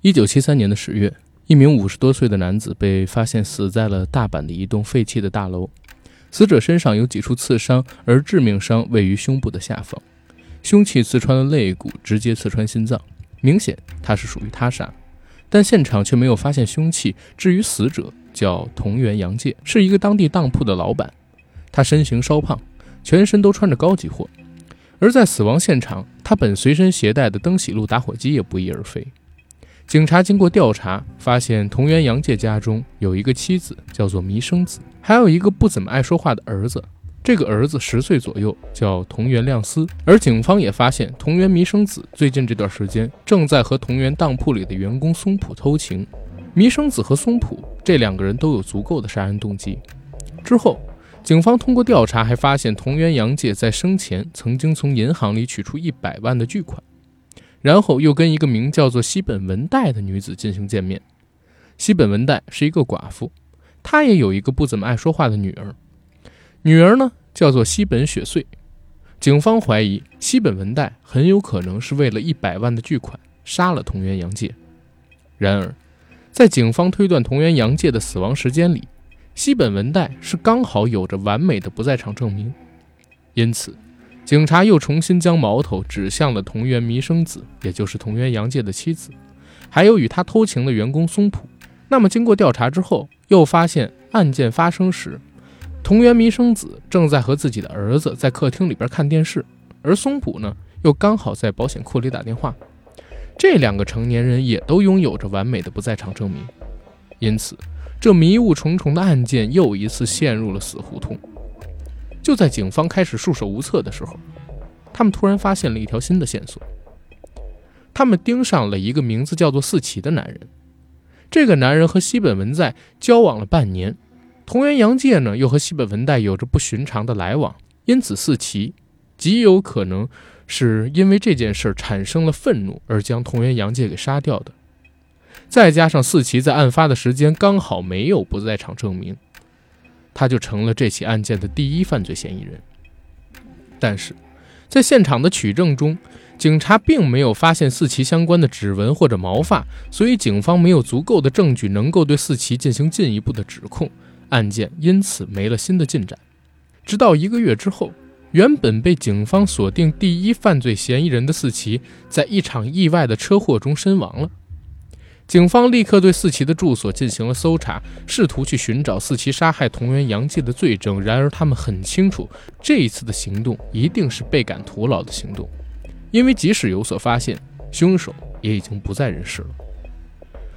一九七三年的十月，一名五十多岁的男子被发现死在了大阪的一栋废弃的大楼。死者身上有几处刺伤，而致命伤位于胸部的下方，凶器刺穿了肋骨，直接刺穿心脏，明显他是属于他杀。但现场却没有发现凶器。至于死者，叫同源洋介，是一个当地当铺的老板。他身形稍胖，全身都穿着高级货。而在死亡现场，他本随身携带的登喜路打火机也不翼而飞。警察经过调查，发现同源洋介家中有一个妻子，叫做弥生子，还有一个不怎么爱说话的儿子。这个儿子十岁左右，叫同源亮司。而警方也发现，同源弥生子最近这段时间正在和同源当铺里的员工松浦偷情。弥生子和松浦这两个人都有足够的杀人动机。之后，警方通过调查还发现，同源洋介在生前曾经从银行里取出一百万的巨款。然后又跟一个名叫做西本文代的女子进行见面。西本文代是一个寡妇，她也有一个不怎么爱说话的女儿，女儿呢叫做西本雪穗。警方怀疑西本文代很有可能是为了一百万的巨款杀了同源洋介。然而，在警方推断同源洋介的死亡时间里，西本文代是刚好有着完美的不在场证明，因此。警察又重新将矛头指向了同源弥生子，也就是同源洋介的妻子，还有与他偷情的员工松浦。那么，经过调查之后，又发现案件发生时，同源弥生子正在和自己的儿子在客厅里边看电视，而松浦呢，又刚好在保险库里打电话。这两个成年人也都拥有着完美的不在场证明，因此，这迷雾重重的案件又一次陷入了死胡同。就在警方开始束手无策的时候，他们突然发现了一条新的线索。他们盯上了一个名字叫做四奇的男人。这个男人和西本文在交往了半年，同源洋介呢又和西本文代有着不寻常的来往，因此四奇极有可能是因为这件事产生了愤怒而将同源洋介给杀掉的。再加上四奇在案发的时间刚好没有不在场证明。他就成了这起案件的第一犯罪嫌疑人。但是，在现场的取证中，警察并没有发现四奇相关的指纹或者毛发，所以警方没有足够的证据能够对四奇进行进一步的指控，案件因此没了新的进展。直到一个月之后，原本被警方锁定第一犯罪嫌疑人的四奇，在一场意外的车祸中身亡了。警方立刻对四奇的住所进行了搜查，试图去寻找四奇杀害同源洋介的罪证。然而，他们很清楚，这一次的行动一定是倍感徒劳的行动，因为即使有所发现，凶手也已经不在人世了。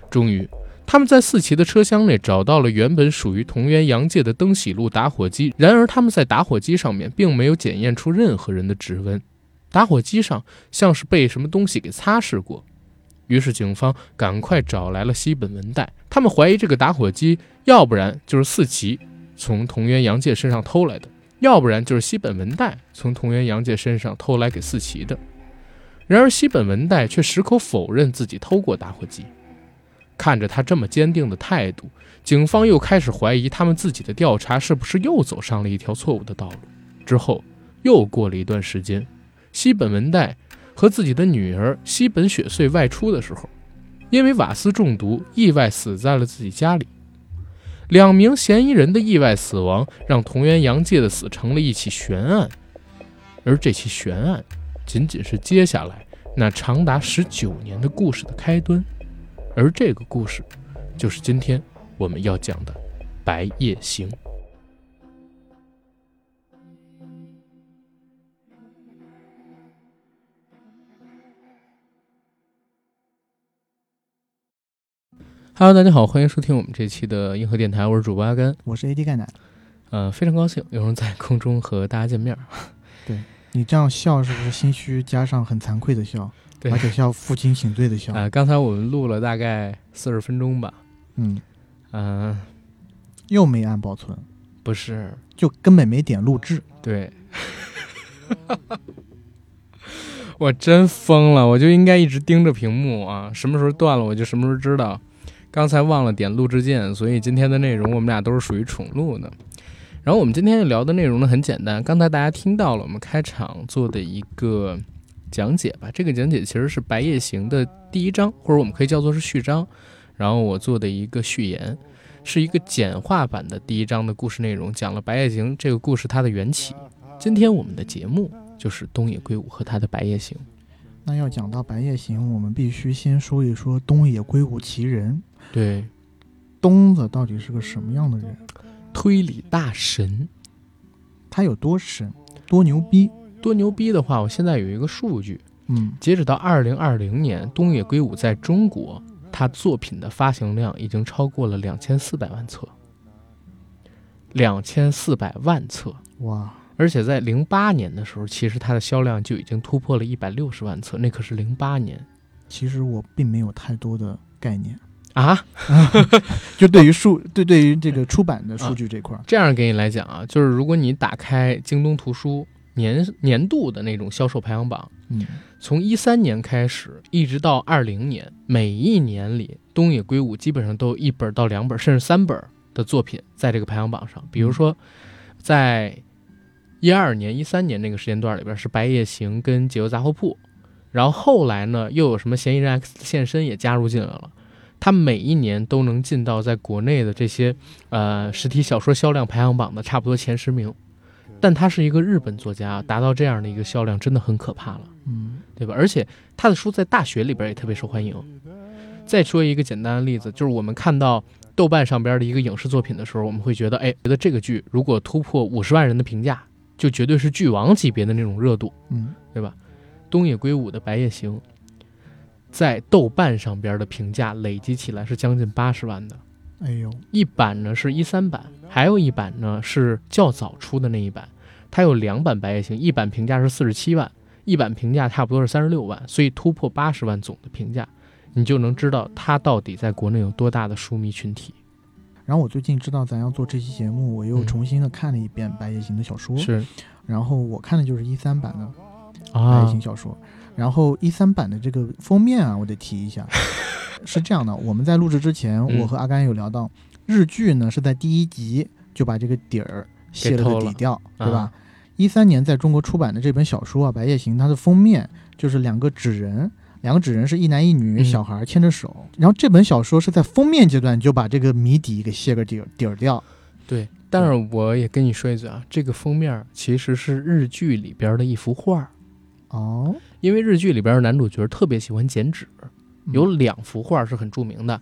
终于，他们在四奇的车厢内找到了原本属于同源洋介的登喜路打火机。然而，他们在打火机上面并没有检验出任何人的指纹，打火机上像是被什么东西给擦拭过。于是，警方赶快找来了西本文代。他们怀疑这个打火机，要不然就是四奇从同源洋介身上偷来的，要不然就是西本文代从同源洋介身上偷来给四奇的。然而，西本文代却矢口否认自己偷过打火机。看着他这么坚定的态度，警方又开始怀疑他们自己的调查是不是又走上了一条错误的道路。之后，又过了一段时间，西本文代。和自己的女儿西本雪穗外出的时候，因为瓦斯中毒意外死在了自己家里。两名嫌疑人的意外死亡，让同源洋介的死成了一起悬案，而这起悬案仅仅是接下来那长达十九年的故事的开端，而这个故事，就是今天我们要讲的《白夜行》。Hello，大家好，欢迎收听我们这期的硬核电台，我是主播阿甘，我是 AD 钙奶，呃，非常高兴有人在空中和大家见面。对你这样笑是不是心虚加上很惭愧的笑？对，而且像负荆请罪的笑。啊，刚才我们录了大概四十分钟吧。嗯嗯，又没按保存，不是，就根本没点录制。对，我真疯了，我就应该一直盯着屏幕啊，什么时候断了我就什么时候知道。刚才忘了点录制键，所以今天的内容我们俩都是属于重录的。然后我们今天聊的内容呢很简单，刚才大家听到了我们开场做的一个讲解吧。这个讲解其实是《白夜行》的第一章，或者我们可以叫做是序章。然后我做的一个序言，是一个简化版的第一章的故事内容，讲了《白夜行》这个故事它的缘起。今天我们的节目就是东野圭吾和他的《白夜行》。那要讲到《白夜行》，我们必须先说一说东野圭吾其人。对，东子到底是个什么样的人？推理大神。他有多神？多牛逼？多牛逼的话，我现在有一个数据，嗯，截止到二零二零年，东野圭吾在中国。他作品的发行量已经超过了两千四百万册，两千四百万册哇！而且在零八年的时候，其实它的销量就已经突破了一百六十万册，那可是零八年。其实我并没有太多的概念啊，就对于数对对于这个出版的数据这块儿，这样给你来讲啊，就是如果你打开京东图书年年度的那种销售排行榜，嗯。从一三年开始，一直到二零年，每一年里，东野圭吾基本上都有一本到两本，甚至三本的作品在这个排行榜上。比如说，在一二年、一三年那个时间段里边是《白夜行》跟《解忧杂货铺》，然后后来呢，又有什么《嫌疑人 X 现身》也加入进来了。他每一年都能进到在国内的这些呃实体小说销量排行榜的差不多前十名。但他是一个日本作家，达到这样的一个销量真的很可怕了，嗯，对吧？而且他的书在大学里边也特别受欢迎。再说一个简单的例子，就是我们看到豆瓣上边的一个影视作品的时候，我们会觉得，哎，觉得这个剧如果突破五十万人的评价，就绝对是剧王级别的那种热度，嗯，对吧？东野圭吾的《白夜行》在豆瓣上边的评价累积起来是将近八十万的。哎呦，一版呢是一三版，还有一版呢是较早出的那一版，它有两版《白夜行》，一版评价是四十七万，一版评价差不多是三十六万，所以突破八十万总的评价，你就能知道它到底在国内有多大的书迷群体。然后我最近知道咱要做这期节目，我又重新的看了一遍《白夜行》的小说，是，然后我看的就是一三版的《白夜行》小说，然后一三版的这个封面啊，我得提一下。是这样的，我们在录制之前，我和阿甘有聊到，日剧呢是在第一集就把这个底儿卸了个底调，对吧？一三年在中国出版的这本小说啊，《白夜行》，它的封面就是两个纸人，两个纸人是一男一女，小孩牵着手。然后这本小说是在封面阶段就把这个谜底给卸个底儿底儿掉。对，但是我也跟你说一句啊，这个封面其实是日剧里边的一幅画哦，因为日剧里边的男主角特别喜欢剪纸。有两幅画是很著名的，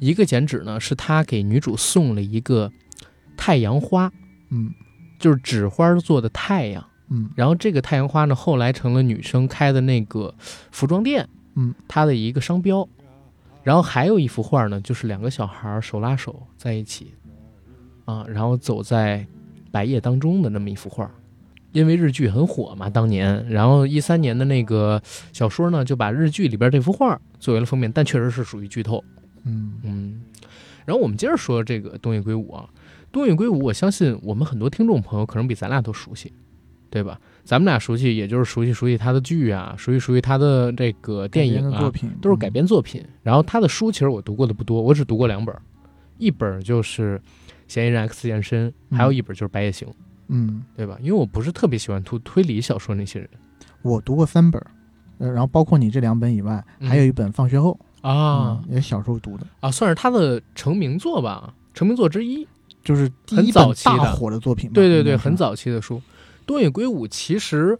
一个剪纸呢是他给女主送了一个太阳花，嗯，就是纸花做的太阳，嗯，然后这个太阳花呢后来成了女生开的那个服装店，嗯，它的一个商标。然后还有一幅画呢，就是两个小孩手拉手在一起，啊，然后走在白夜当中的那么一幅画。因为日剧很火嘛，当年，然后一三年的那个小说呢，就把日剧里边这幅画作为了封面，但确实是属于剧透。嗯嗯。然后我们接着说这个东野圭吾啊，东野圭吾，我相信我们很多听众朋友可能比咱俩都熟悉，对吧？咱们俩熟悉，也就是熟悉熟悉他的剧啊，熟悉熟悉他的这个电影啊，都是改编作品。然后他的书其实我读过的不多，我只读过两本，一本就是《嫌疑人 X 现身》，还有一本就是《白夜行》。嗯，对吧？因为我不是特别喜欢读推理小说那些人。我读过三本，呃，然后包括你这两本以外，还有一本《放学后》啊，也小时候读的啊，算是他的成名作吧，成名作之一，就是很早期大火的作品。对对对，很早期的书。东野圭吾其实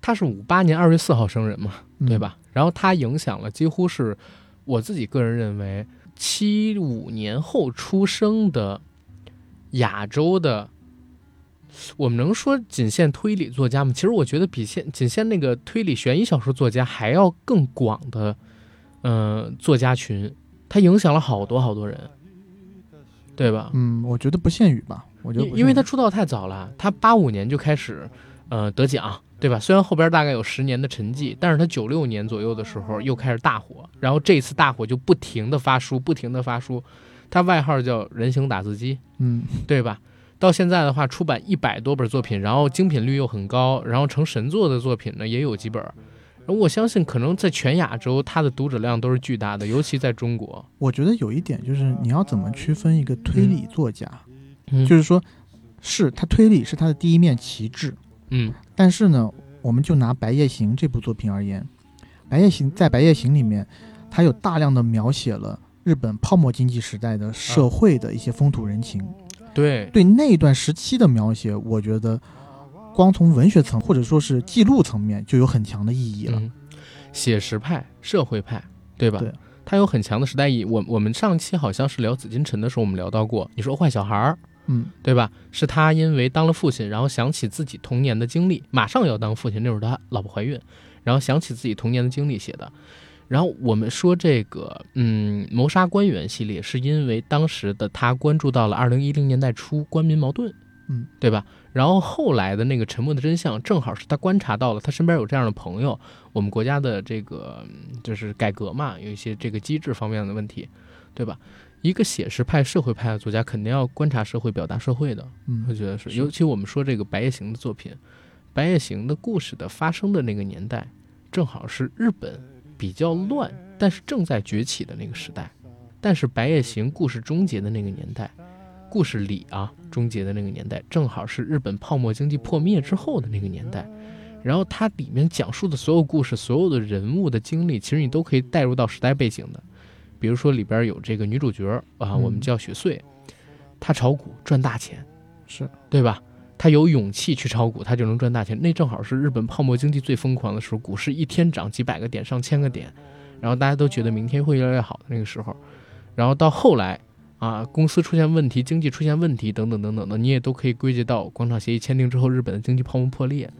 他是五八年二月四号生人嘛，对吧？然后他影响了几乎是我自己个人认为七五年后出生的亚洲的。我们能说仅限推理作家吗？其实我觉得比限仅限那个推理悬疑小说作家还要更广的，嗯，作家群，他影响了好多好多人，对吧？嗯，我觉得不限于吧，我觉得因为他出道太早了，他八五年就开始，呃，得奖，对吧？虽然后边大概有十年的沉寂，但是他九六年左右的时候又开始大火，然后这次大火就不停的发书，不停的发书，他外号叫人形打字机，嗯，对吧？到现在的话，出版一百多本作品，然后精品率又很高，然后成神作的作品呢也有几本。我相信，可能在全亚洲，它的读者量都是巨大的，尤其在中国。我觉得有一点就是，你要怎么区分一个推理作家？嗯，就是说，是他推理是他的第一面旗帜，嗯，但是呢，我们就拿《白夜行》这部作品而言，《白夜行》在《白夜行》里面，它有大量的描写了日本泡沫经济时代的社会的一些风土人情。对对那段时期的描写，我觉得光从文学层或者说是记录层面就有很强的意义了。写实派、社会派，对吧？对，它有很强的时代意义。我我们上期好像是聊紫禁城的时候，我们聊到过，你说坏小孩儿。嗯，对吧？是他因为当了父亲，然后想起自己童年的经历，马上要当父亲，那会儿他老婆怀孕，然后想起自己童年的经历写的。然后我们说这个，嗯，谋杀官员系列，是因为当时的他关注到了二零一零年代初官民矛盾，嗯，对吧？然后后来的那个沉默的真相，正好是他观察到了他身边有这样的朋友，我们国家的这个就是改革嘛，有一些这个机制方面的问题，对吧？一个写实派、社会派的作家，肯定要观察社会、表达社会的。嗯，我觉得是。尤其我们说这个《白夜行》的作品，《白夜行》的故事的发生的那个年代，正好是日本比较乱，但是正在崛起的那个时代。但是《白夜行》故事终结的那个年代，故事里啊终结的那个年代，正好是日本泡沫经济破灭之后的那个年代。然后它里面讲述的所有故事、所有的人物的经历，其实你都可以带入到时代背景的。比如说里边有这个女主角啊，我们叫雪穗，她炒股赚大钱，是对吧？她有勇气去炒股，他就能赚大钱。那正好是日本泡沫经济最疯狂的时候，股市一天涨几百个点、上千个点，然后大家都觉得明天会越来越好的那个时候。然后到后来啊，公司出现问题，经济出现问题等等等等的，你也都可以归结到广场协议签订之后，日本的经济泡沫破裂，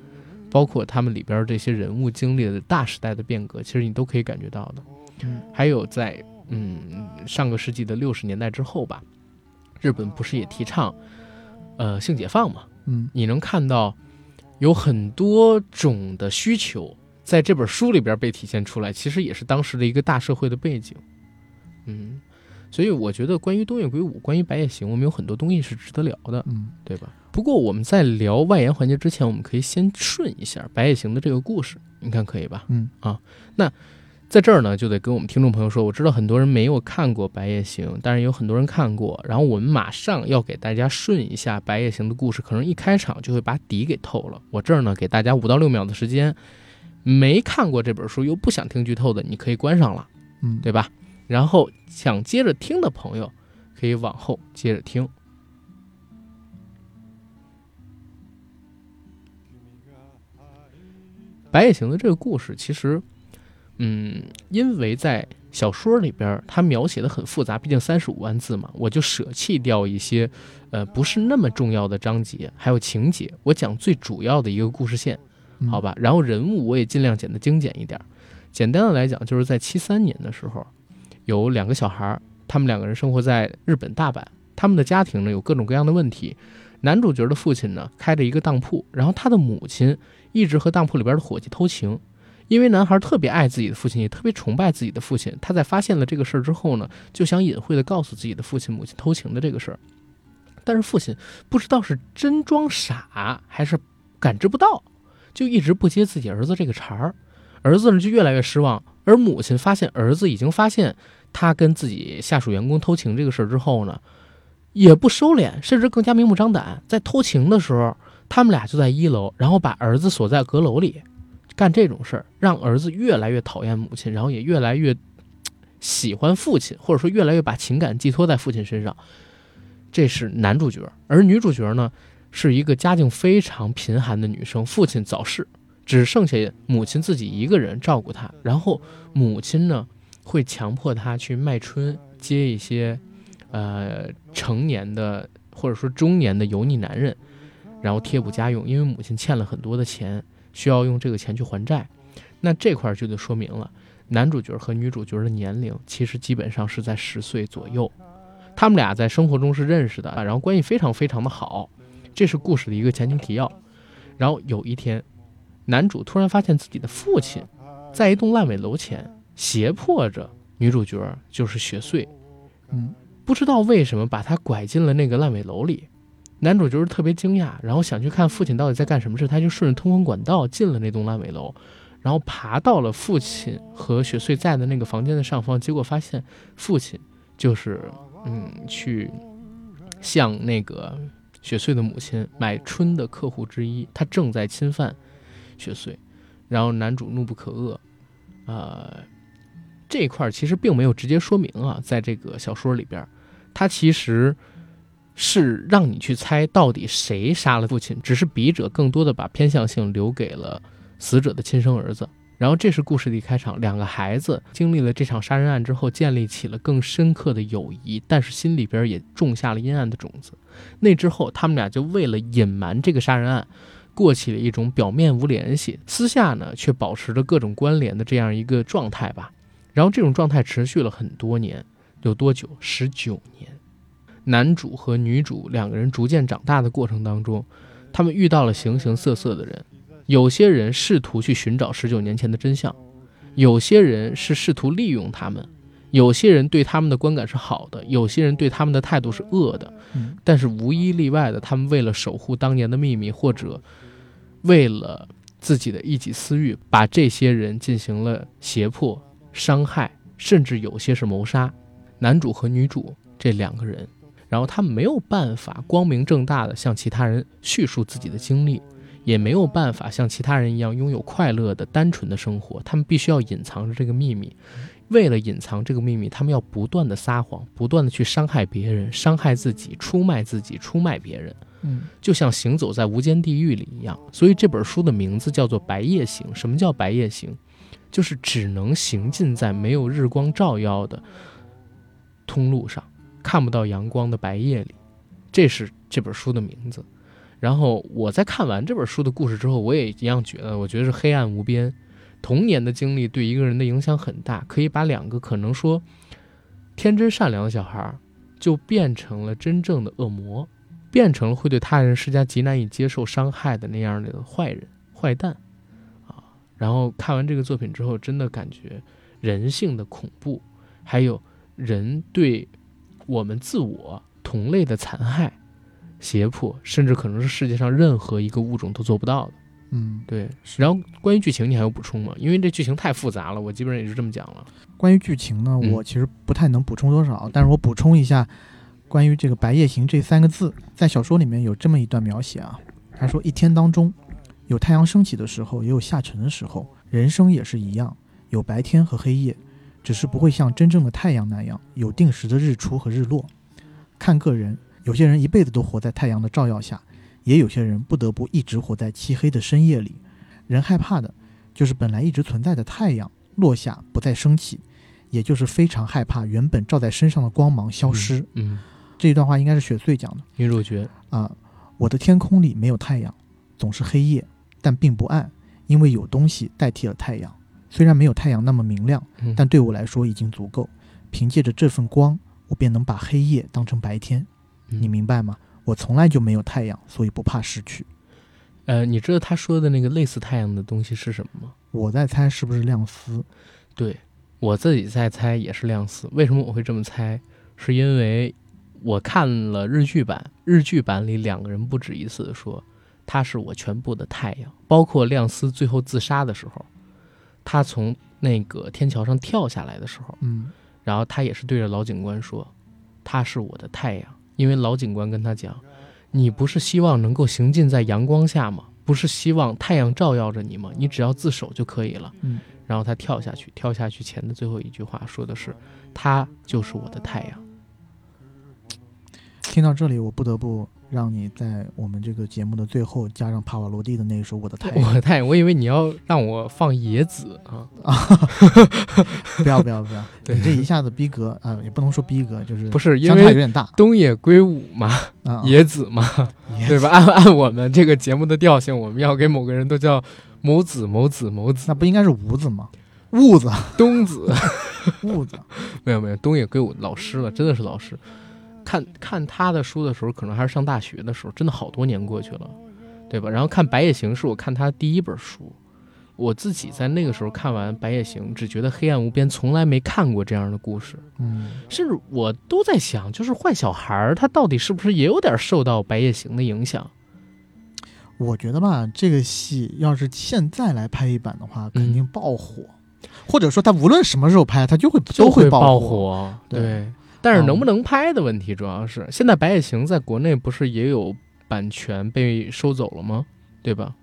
包括他们里边这些人物经历的大时代的变革，其实你都可以感觉到的。还有在。嗯，上个世纪的六十年代之后吧，日本不是也提倡，呃，性解放嘛？嗯，你能看到有很多种的需求在这本书里边被体现出来，其实也是当时的一个大社会的背景。嗯，所以我觉得关于东野圭吾，关于白夜行，我们有很多东西是值得聊的，嗯，对吧？不过我们在聊外延环节之前，我们可以先顺一下白夜行的这个故事，你看可以吧？嗯，啊，那。在这儿呢，就得跟我们听众朋友说，我知道很多人没有看过《白夜行》，但是有很多人看过。然后我们马上要给大家顺一下《白夜行》的故事，可能一开场就会把底给透了。我这儿呢，给大家五到六秒的时间，没看过这本书又不想听剧透的，你可以关上了，嗯，对吧？然后想接着听的朋友，可以往后接着听。《白夜行》的这个故事其实。嗯，因为在小说里边，它描写的很复杂，毕竟三十五万字嘛，我就舍弃掉一些，呃，不是那么重要的章节，还有情节，我讲最主要的一个故事线，好吧？然后人物我也尽量剪得精简一点。简单的来讲，就是在七三年的时候，有两个小孩，他们两个人生活在日本大阪，他们的家庭呢有各种各样的问题。男主角的父亲呢开着一个当铺，然后他的母亲一直和当铺里边的伙计偷情。因为男孩特别爱自己的父亲，也特别崇拜自己的父亲。他在发现了这个事儿之后呢，就想隐晦的告诉自己的父亲母亲偷情的这个事儿。但是父亲不知道是真装傻还是感知不到，就一直不接自己儿子这个茬儿。儿子呢就越来越失望。而母亲发现儿子已经发现他跟自己下属员工偷情这个事儿之后呢，也不收敛，甚至更加明目张胆。在偷情的时候，他们俩就在一楼，然后把儿子锁在阁楼里。干这种事儿，让儿子越来越讨厌母亲，然后也越来越喜欢父亲，或者说越来越把情感寄托在父亲身上。这是男主角，而女主角呢，是一个家境非常贫寒的女生，父亲早逝，只剩下母亲自己一个人照顾她。然后母亲呢，会强迫她去卖春，接一些呃成年的或者说中年的油腻男人，然后贴补家用，因为母亲欠了很多的钱。需要用这个钱去还债，那这块就得说明了，男主角和女主角的年龄其实基本上是在十岁左右，他们俩在生活中是认识的啊，然后关系非常非常的好，这是故事的一个前情提要。然后有一天，男主突然发现自己的父亲在一栋烂尾楼前胁迫着女主角，就是雪穗，嗯，不知道为什么把她拐进了那个烂尾楼里。男主就是特别惊讶，然后想去看父亲到底在干什么事，他就顺着通风管道进了那栋烂尾楼，然后爬到了父亲和雪穗在的那个房间的上方，结果发现父亲就是嗯去向那个雪穗的母亲买春的客户之一，他正在侵犯雪穗，然后男主怒不可遏，呃，这一块其实并没有直接说明啊，在这个小说里边，他其实是让你去猜到底谁杀了父亲，只是笔者更多的把偏向性留给了死者的亲生儿子。然后这是故事的一开场，两个孩子经历了这场杀人案之后，建立起了更深刻的友谊，但是心里边也种下了阴暗的种子。那之后，他们俩就为了隐瞒这个杀人案，过起了一种表面无联系，私下呢却保持着各种关联的这样一个状态吧。然后这种状态持续了很多年，有多久？十九年。男主和女主两个人逐渐长大的过程当中，他们遇到了形形色色的人。有些人试图去寻找十九年前的真相，有些人是试图利用他们，有些人对他们的观感是好的，有些人对他们的态度是恶的。但是无一例外的，他们为了守护当年的秘密，或者为了自己的一己私欲，把这些人进行了胁迫、伤害，甚至有些是谋杀。男主和女主这两个人，然后他们没有办法光明正大的向其他人叙述自己的经历。也没有办法像其他人一样拥有快乐的、单纯的生活，他们必须要隐藏着这个秘密。为了隐藏这个秘密，他们要不断的撒谎，不断的去伤害别人、伤害自己、出卖自己、出卖别人。嗯，就像行走在无间地狱里一样。所以这本书的名字叫做《白夜行》。什么叫白夜行？就是只能行进在没有日光照耀的通路上，看不到阳光的白夜里。这是这本书的名字。然后我在看完这本书的故事之后，我也一样觉得，我觉得是黑暗无边。童年的经历对一个人的影响很大，可以把两个可能说天真善良的小孩，就变成了真正的恶魔，变成了会对他人施加极难以接受伤害的那样的坏人、坏蛋啊。然后看完这个作品之后，真的感觉人性的恐怖，还有人对我们自我同类的残害。胁迫，甚至可能是世界上任何一个物种都做不到的。嗯，对。然后关于剧情，你还有补充吗？因为这剧情太复杂了，我基本上也是这么讲了。关于剧情呢，我其实不太能补充多少，但是我补充一下，关于这个“白夜行”这三个字，在小说里面有这么一段描写啊。他说：“一天当中，有太阳升起的时候，也有下沉的时候。人生也是一样，有白天和黑夜，只是不会像真正的太阳那样有定时的日出和日落。看个人。”有些人一辈子都活在太阳的照耀下，也有些人不得不一直活在漆黑的深夜里。人害怕的，就是本来一直存在的太阳落下不再升起，也就是非常害怕原本照在身上的光芒消失。嗯，这一段话应该是雪穗讲的。女主角啊，我的天空里没有太阳，总是黑夜，但并不暗，因为有东西代替了太阳。虽然没有太阳那么明亮，但对我来说已经足够。凭借着这份光，我便能把黑夜当成白天。你明白吗？我从来就没有太阳，所以不怕失去。呃，你知道他说的那个类似太阳的东西是什么吗？我在猜是不是亮丝？对我自己在猜也是亮丝。为什么我会这么猜？是因为我看了日剧版，日剧版里两个人不止一次的说他是我全部的太阳，包括亮丝最后自杀的时候，他从那个天桥上跳下来的时候，嗯，然后他也是对着老警官说他是我的太阳。因为老警官跟他讲：“你不是希望能够行进在阳光下吗？不是希望太阳照耀着你吗？你只要自首就可以了。”嗯，然后他跳下去，跳下去前的最后一句话说的是：“他就是我的太阳。”听到这里，我不得不。让你在我们这个节目的最后加上帕瓦罗蒂的那一首《我的太阳》。我的太阳，我以为你要让我放野子啊 啊！不要不要 不要！你这一下子逼格啊，也不能说逼格，就是不是因为有点大。东野圭吾嘛，野子嘛，对吧？按按我们这个节目的调性，我们要给某个人都叫某子某子某子，那不应该是吴子吗？兀子、东子、兀子，没有没有，东野圭吾老师了，真的是老师。看看他的书的时候，可能还是上大学的时候，真的好多年过去了，对吧？然后看《白夜行》是我看他第一本书，我自己在那个时候看完《白夜行》，只觉得黑暗无边，从来没看过这样的故事。嗯，甚至我都在想，就是坏小孩儿他到底是不是也有点受到《白夜行》的影响？我觉得吧，这个戏要是现在来拍一版的话，肯定爆火，或者说他无论什么时候拍，他就会都会爆火，对。但是能不能拍的问题，主要是现在《白夜行》在国内不是也有版权被收走了吗？对吧？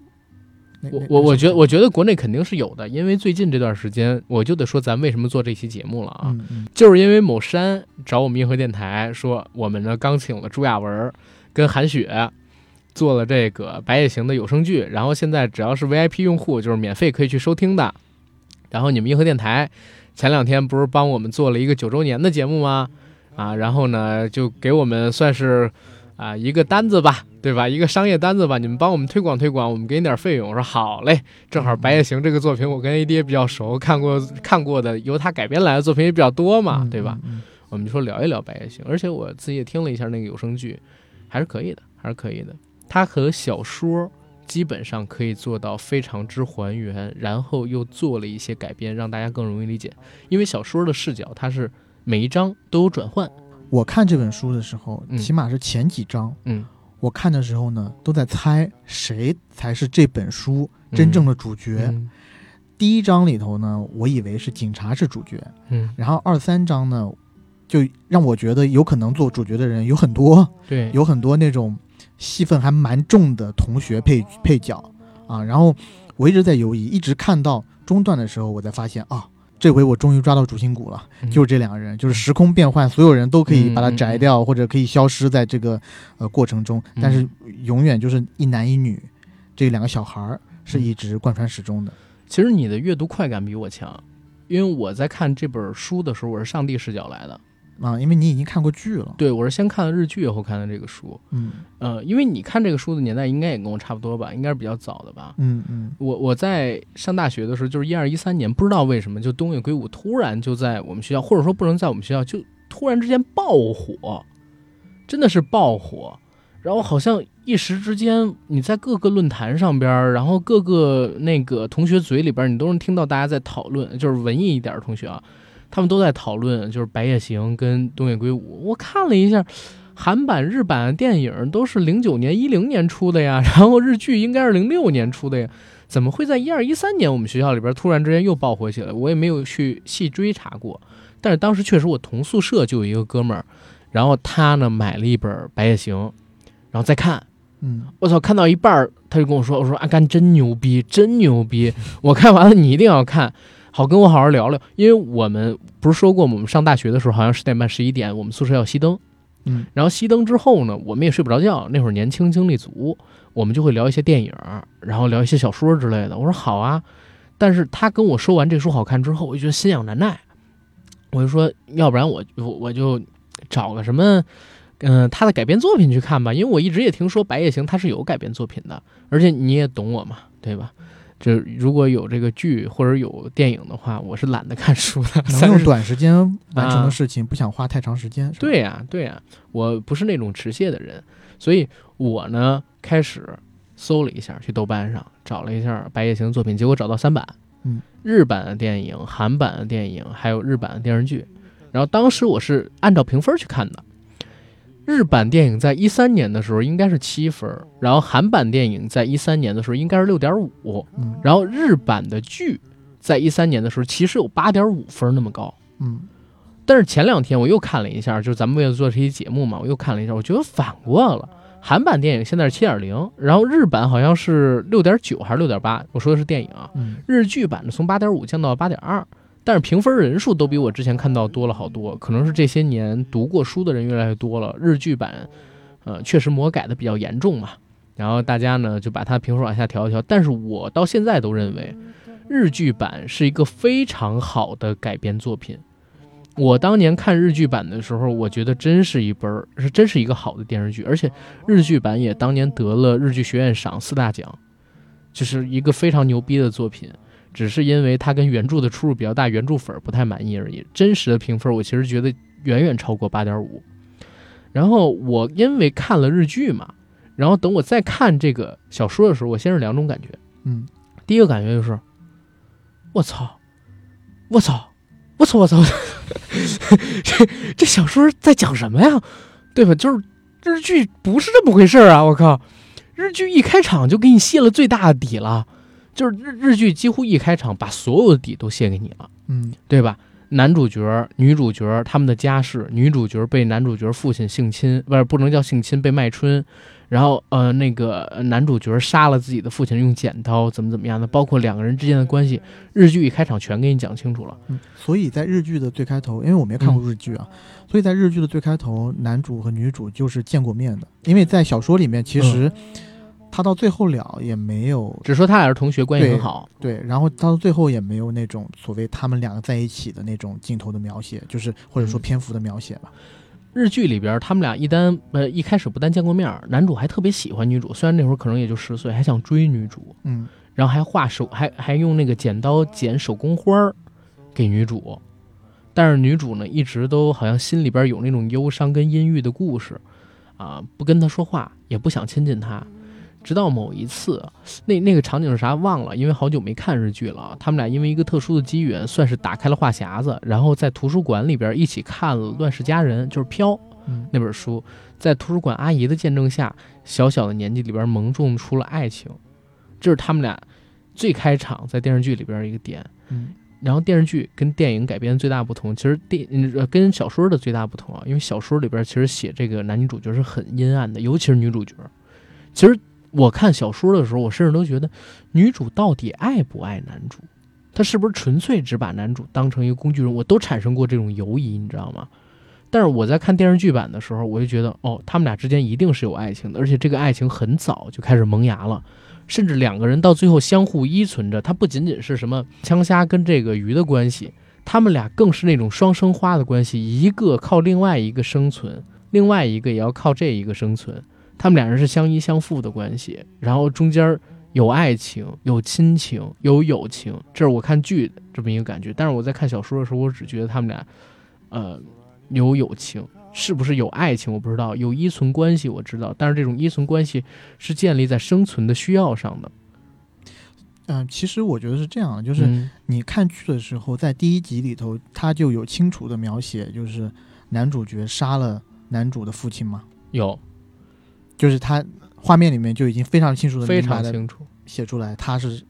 我我我觉得我觉得国内肯定是有的，因为最近这段时间，我就得说咱为什么做这期节目了啊，就是因为某山找我们硬核电台说，我们呢刚请了朱亚文跟韩雪做了这个《白夜行》的有声剧，然后现在只要是 VIP 用户，就是免费可以去收听的。然后你们硬核电台前两天不是帮我们做了一个九周年的节目吗？啊，然后呢就给我们算是。啊，一个单子吧，对吧？一个商业单子吧，你们帮我们推广推广，我们给你点费用。我说好嘞，正好《白夜行》这个作品，我跟 AD 也比较熟，看过看过的由他改编来的作品也比较多嘛，对吧？我们就说聊一聊《白夜行》，而且我自己也听了一下那个有声剧，还是可以的，还是可以的。它和小说基本上可以做到非常之还原，然后又做了一些改编，让大家更容易理解。因为小说的视角，它是每一章都有转换。我看这本书的时候，起码是前几章，嗯，我看的时候呢，都在猜谁才是这本书真正的主角。第一章里头呢，我以为是警察是主角，嗯，然后二三章呢，就让我觉得有可能做主角的人有很多，对，有很多那种戏份还蛮重的同学配配角啊。然后我一直在犹豫，一直看到中段的时候，我才发现啊。这回我终于抓到主心骨了，就是这两个人，就是时空变换，所有人都可以把它摘掉，或者可以消失在这个呃过程中，但是永远就是一男一女，这两个小孩儿是一直贯穿始终的。其实你的阅读快感比我强，因为我在看这本书的时候，我是上帝视角来的。啊，因为你已经看过剧了。对，我是先看了日剧，以后看的这个书。嗯，呃，因为你看这个书的年代应该也跟我差不多吧，应该是比较早的吧。嗯嗯。我我在上大学的时候，就是一二一三年，不知道为什么就东野圭吾突然就在我们学校，或者说不能在我们学校，就突然之间爆火，真的是爆火。然后好像一时之间，你在各个论坛上边，然后各个那个同学嘴里边，你都能听到大家在讨论，就是文艺一点的同学啊。他们都在讨论，就是《白夜行》跟东野圭吾。我看了一下，韩版、日版的电影都是零九年、一零年出的呀，然后日剧应该是零六年出的呀，怎么会在一二一三年我们学校里边突然之间又爆火起来？我也没有去细追查过，但是当时确实我同宿舍就有一个哥们儿，然后他呢买了一本《白夜行》，然后再看，嗯，我操，看到一半儿他就跟我说：“我说阿甘真牛逼，真牛逼！我看完了，你一定要看。”好，跟我好好聊聊，因为我们不是说过吗？我们上大学的时候，好像十点半、十一点，我们宿舍要熄灯。嗯，然后熄灯之后呢，我们也睡不着觉。那会儿年轻，精力足，我们就会聊一些电影，然后聊一些小说之类的。我说好啊，但是他跟我说完这书好看之后，我就觉得心痒难耐。我就说，要不然我我我就找个什么，嗯，他的改编作品去看吧。因为我一直也听说《白夜行》它是有改编作品的，而且你也懂我嘛，对吧？就如果有这个剧或者有电影的话，我是懒得看书的。能 用短时间完成的事情，不想花太长时间。对呀，对呀，我不是那种持械的人，所以我呢开始搜了一下，去豆瓣上找了一下《白夜行》作品，结果找到三版，嗯，日版的电影、韩版的电影，还有日版的电视剧。然后当时我是按照评分去看的。日版电影在一三年的时候应该是七分，然后韩版电影在一三年的时候应该是六点五，然后日版的剧在一三年的时候其实有八点五分那么高，嗯，但是前两天我又看了一下，就是咱们为了做这期节目嘛，我又看了一下，我觉得反过了，韩版电影现在是七点零，然后日版好像是六点九还是六点八，我说的是电影啊，日剧版的从八点五降到了八点二。但是评分人数都比我之前看到多了好多，可能是这些年读过书的人越来越多了。日剧版，呃，确实魔改的比较严重嘛，然后大家呢就把它评分往下调一调。但是我到现在都认为，日剧版是一个非常好的改编作品。我当年看日剧版的时候，我觉得真是一本儿，是真是一个好的电视剧，而且日剧版也当年得了日剧学院赏四大奖，就是一个非常牛逼的作品。只是因为它跟原著的出入比较大，原著粉不太满意而已。真实的评分，我其实觉得远远超过八点五。然后我因为看了日剧嘛，然后等我再看这个小说的时候，我先是两种感觉。嗯，第一个感觉就是，我操，我操，我操，我操，这这小说在讲什么呀？对吧？就是日剧不是这么回事啊！我靠，日剧一开场就给你泄了最大的底了。就是日日剧几乎一开场把所有的底都卸给你了，嗯，对吧？男主角、女主角他们的家世，女主角被男主角父亲性侵，不是不能叫性侵，被卖春，然后呃，那个男主角杀了自己的父亲，用剪刀怎么怎么样的，包括两个人之间的关系，日剧一开场全给你讲清楚了。嗯，所以在日剧的最开头，因为我没看过日剧啊，所以在日剧的最开头，男主和女主就是见过面的。因为在小说里面，其实他到最后了也没有，只说他俩是同学，关系很好。对，然后到最后也没有那种所谓他们两个在一起的那种镜头的描写，就是或者说篇幅的描写吧。日剧里边，他们俩一单呃一开始不但见过面，男主还特别喜欢女主，虽然那会儿可能也就十岁，还想追女主，嗯，然后还画手，还还用那个剪刀剪手工花儿给女主，但是女主呢一直都好像心里边有那种忧伤跟阴郁的故事，啊，不跟他说话，也不想亲近他。直到某一次，那那个场景是啥忘了，因为好久没看日剧了。他们俩因为一个特殊的机缘，算是打开了话匣子，然后在图书馆里边一起看了《乱世佳人》，就是《飘》那本书。在图书馆阿姨的见证下，小小的年纪里边萌种出了爱情。这是他们俩最开场在电视剧里边一个点。嗯，然后电视剧跟电影改编最大不同，其实电呃跟小说的最大不同啊，因为小说里边其实写这个男女主角是很阴暗的，尤其是女主角，其实。我看小说的时候，我甚至都觉得，女主到底爱不爱男主？她是不是纯粹只把男主当成一个工具人？我都产生过这种犹疑，你知道吗？但是我在看电视剧版的时候，我就觉得，哦，他们俩之间一定是有爱情的，而且这个爱情很早就开始萌芽了，甚至两个人到最后相互依存着。它不仅仅是什么枪虾跟这个鱼的关系，他们俩更是那种双生花的关系，一个靠另外一个生存，另外一个也要靠这一个生存。他们俩人是相依相附的关系，然后中间有爱情、有亲情、有友情，这是我看剧这么一个感觉。但是我在看小说的时候，我只觉得他们俩，呃，有友情，是不是有爱情我不知道，有依存关系我知道，但是这种依存关系是建立在生存的需要上的。嗯，其实我觉得是这样的，就是你看剧的时候，在第一集里头，他就有清楚的描写，就是男主角杀了男主的父亲吗？有。就是他画面里面就已经非常清楚的、非常清楚写出来，他是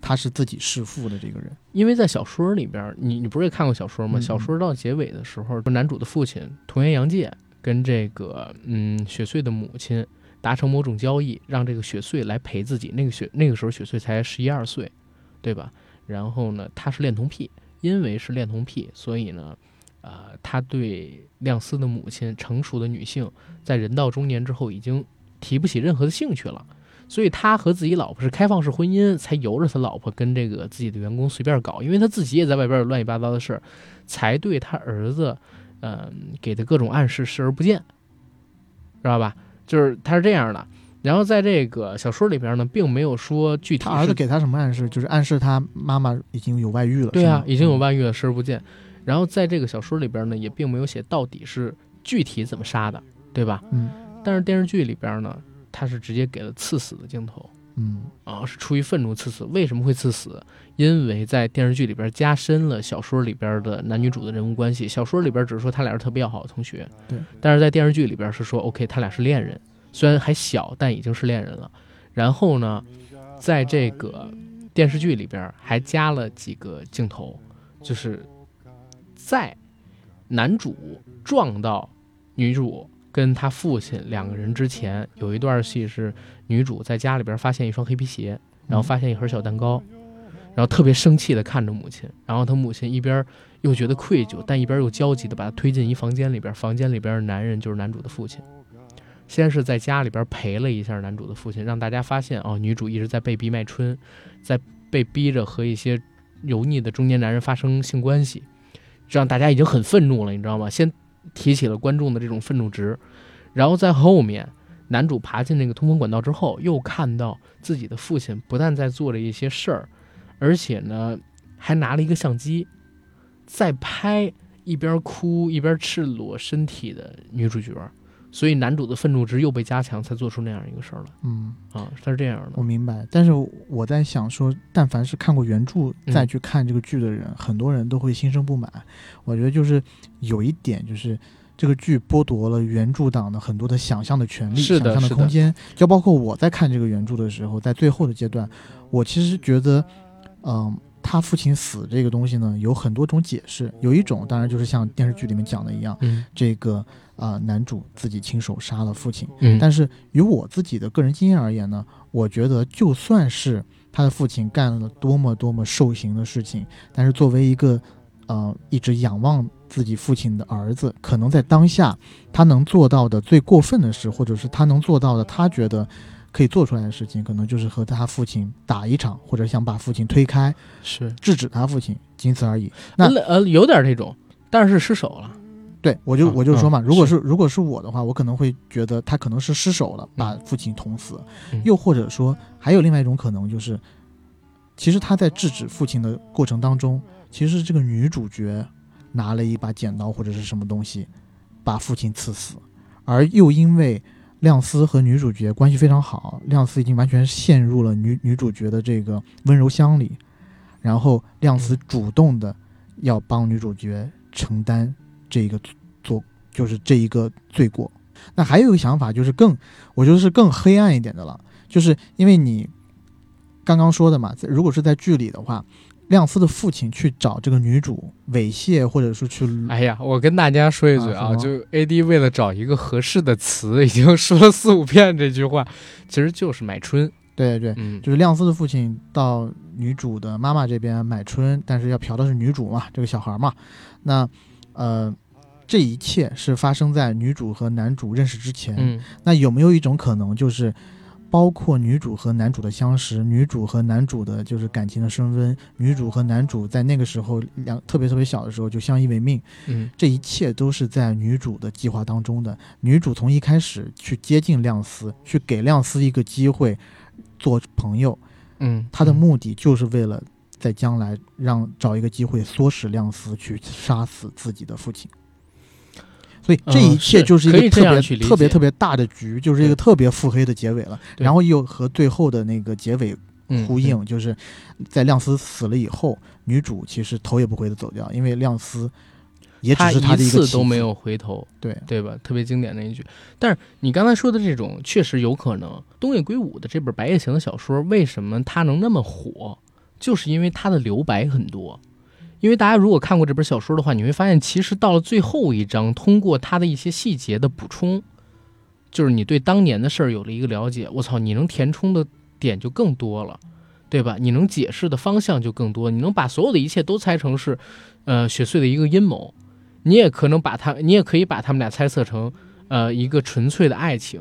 他是自己弑父的这个人。因为在小说里边，你你不是也看过小说吗？小说到结尾的时候，男主的父亲桐原洋介跟这个嗯雪穗的母亲达成某种交易，让这个雪穗来陪自己。那个雪那个时候雪穗才十一二岁，对吧？然后呢，他是恋童癖，因为是恋童癖，所以呢。呃，他对亮司的母亲，成熟的女性，在人到中年之后，已经提不起任何的兴趣了。所以他和自己老婆是开放式婚姻，才由着他老婆跟这个自己的员工随便搞，因为他自己也在外边有乱七八糟的事儿，才对他儿子，嗯，给的各种暗示视而不见，知道吧？就是他是这样的。然后在这个小说里边呢，并没有说具体。他儿子给他什么暗示？就是暗示他妈妈已经有外遇了。对啊，已经有外遇了，视而不见。然后在这个小说里边呢，也并没有写到底是具体怎么杀的，对吧？嗯。但是电视剧里边呢，他是直接给了刺死的镜头。嗯。啊，是出于愤怒刺死。为什么会刺死？因为在电视剧里边加深了小说里边的男女主的人物关系。小说里边只是说他俩是特别要好的同学。对。但是在电视剧里边是说，OK，他俩是恋人，虽然还小，但已经是恋人了。然后呢，在这个电视剧里边还加了几个镜头，就是。在男主撞到女主跟他父亲两个人之前，有一段戏是女主在家里边发现一双黑皮鞋，然后发现一盒小蛋糕，然后特别生气的看着母亲，然后他母亲一边又觉得愧疚，但一边又焦急的把他推进一房间里边，房间里边的男人就是男主的父亲。先是在家里边陪了一下男主的父亲，让大家发现哦，女主一直在被逼卖春，在被逼着和一些油腻的中年男人发生性关系。让大家已经很愤怒了，你知道吗？先提起了观众的这种愤怒值，然后在后面，男主爬进那个通风管道之后，又看到自己的父亲不但在做着一些事儿，而且呢，还拿了一个相机，在拍一边哭一边赤裸身体的女主角。所以男主的愤怒值又被加强，才做出那样一个事儿来。嗯啊，他是这样的。我明白，但是我在想说，但凡是看过原著再去看这个剧的人，很多人都会心生不满。我觉得就是有一点，就是这个剧剥夺了原著党的很多的想象的权利、想象的空间。就包括我在看这个原著的时候，在最后的阶段，我其实觉得，嗯。他父亲死这个东西呢，有很多种解释。有一种当然就是像电视剧里面讲的一样，嗯这个啊、男主自己亲手杀了父亲。嗯，但是于我自己的个人经验而言呢，我觉得就算是他的父亲干了多么多么受刑的事情，但是作为一个呃一直仰望自己父亲的儿子，可能在当下他能做到的最过分的事，或者是他能做到的他觉得可以做出来的事情，可能就是和他父亲打一场，或者想把父亲推开，是制止他父亲，仅此而已。那呃呃有点那种，但是失手了。对，我就嗯我就说嘛，嗯如果是。如果是我的话，我可能会觉得他可能是失手了，把父亲捅死，嗯。又或者说还有另外一种可能就是，其实他在制止父亲的过程当中，其实这个女主角拿了一把剪刀或者是什么东西，把父亲刺死，而又因为亮司和女主角关系非常好，亮司已经完全陷入了女女主角的这个温柔乡里，然后亮司主动的要帮女主角承担这一个做就是这一个罪过。那还有一个想法就是更，我觉得是更黑暗一点的了，就是因为你刚刚说的嘛，如果是在剧里的话，亮司的父亲去找这个女主猥亵，或者说去，哎呀，我跟大家说一嘴啊，啊就 A D 为了找一个合适的词，已经说了四五遍这句话，其实就是买春。对对，嗯，就是亮司的父亲到女主的妈妈这边买春，但是要嫖的是女主嘛，这个小孩嘛。那呃，这一切是发生在女主和男主认识之前。嗯那有没有一种可能，就是包括女主和男主的相识，女主和男主的就是感情的升温，女主和男主在那个时候两特别特别小的时候就相依为命，嗯这一切都是在女主的计划当中的。女主从一开始去接近亮司，去给亮司一个机会做朋友，嗯，她的目的就是为了在将来让找一个机会唆使亮司去杀死自己的父亲。所以这一切就是一个特别、特别特别大的局，就是一个特别腹黑的结尾了。然后又和最后的那个结尾嗯呼应，就是在亮司死了以后，女主其实头也不回的走掉，因为亮司也只是一次都没有回头，对对吧？特别经典的一句。但是你刚才说的这种，确实有可能。东野圭吾的这本《白夜行》的小说，为什么它能那么火？就是因为它的留白很多。因为大家如果看过这本小说的话，你会发现，其实到了最后一章，通过它的一些细节的补充，就是你对当年的事儿有了一个了解。我操，你能填充的点就更多了，对吧？你能解释的方向就更多，你能把所有的一切都猜成是，呃，雪穗的一个阴谋。你也可能把他，你也可以把他们俩猜测成，呃，一个纯粹的爱情。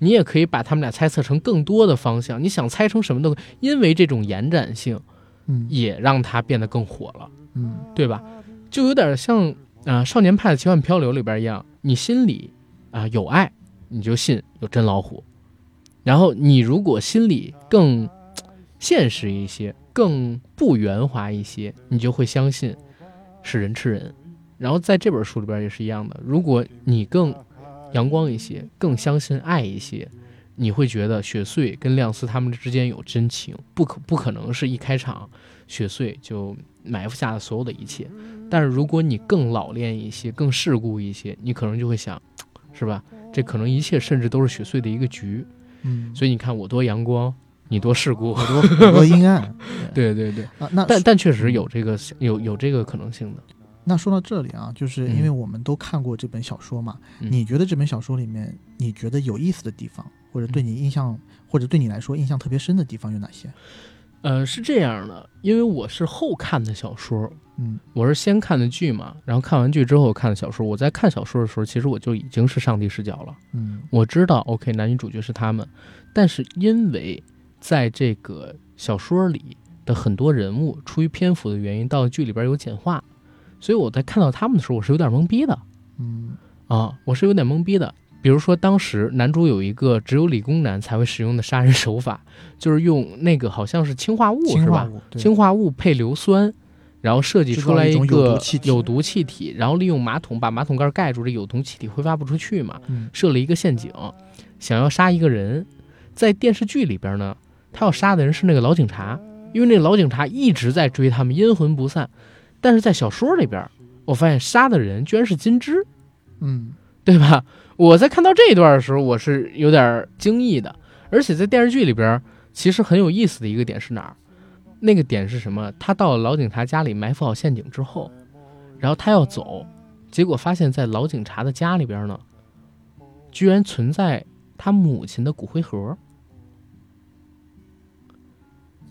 你也可以把他们俩猜测成更多的方向。你想猜成什么都，因为这种延展性，嗯也让它变得更火了。嗯对吧？就有点像啊、少年派的奇幻漂流》里边一样，你心里啊、有爱，你就信有真老虎。然后你如果心里更现实一些，更不圆滑一些，你就会相信是人吃人。然后在这本书里边也是一样的，如果你更阳光一些，更相信爱一些，你会觉得雪穗跟亮司他们之间有真情，不可不可能是一开场雪穗就埋伏下的所有的一切。但是如果你更老练一些，更世故一些，你可能就会想，是吧？这可能一切甚至都是雪穗的一个局。嗯，所以你看我多阳光，你多世故。我多阴暗对对对，啊。那但但确实有这个有有这个可能性的。那说到这里啊，就是因嗯为我们都看过这本小说嘛，嗯你觉得这本小说里面你觉得有意思的地方，或者对你印象，或者对你来说印象特别深的地方有哪些？呃，是这样的，因为我是后看的小说，嗯我是先看的剧嘛，然后看完剧之后看的小说。我在看小说的时候，其实我就已经是上帝视角了。嗯我知道，OK，男女主角是他们，但是因为在这个小说里的很多人物出于篇幅的原因，到剧里边有简化，所以我在看到他们的时候，我是有点懵逼的嗯啊，我是有点懵逼的。比如说，当时男主有一个只有理工男才会使用的杀人手法，就是用那个好像是氰化物是吧？氰化物，配硫酸，然后设计出来一种有个毒气体有毒气体，然后利用马桶把马桶盖盖住，这有毒气体挥发不出去嘛。嗯设了一个陷阱，想要杀一个人。在电视剧里边呢，他要杀的人是那个老警察，因为那个老警察一直在追他们，阴魂不散。但是在小说里边，我发现杀的人居然是金枝，嗯对吧？我在看到这一段的时候，我是有点惊异的。而且在电视剧里边，其实很有意思的一个点是哪儿？那个点是什么？他到了老警察家里埋伏好陷阱之后，然后他要走，结果发现在老警察的家里边呢，居然存在他母亲的骨灰盒。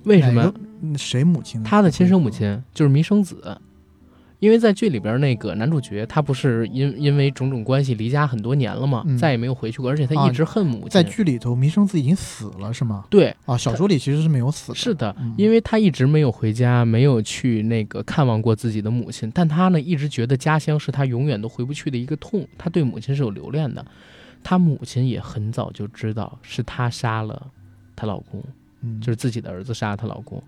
为什么？谁母亲？他的亲生母亲就是弥生子。因为在剧里边那个男主角，他不是因因为种种关系离家很多年了嘛，再也没有回去过，而且他一直恨母亲。在剧里头，弥生子已经死了，是吗？对啊，小说里其实是没有死的。是的，因为他一直没有回家，没有去那个看望过自己的母亲，但他呢一直觉得家乡是他永远都回不去的一个痛，他对母亲是有留恋的。他母亲也很早就知道是他杀了她老公，就是自己的儿子杀了她老公。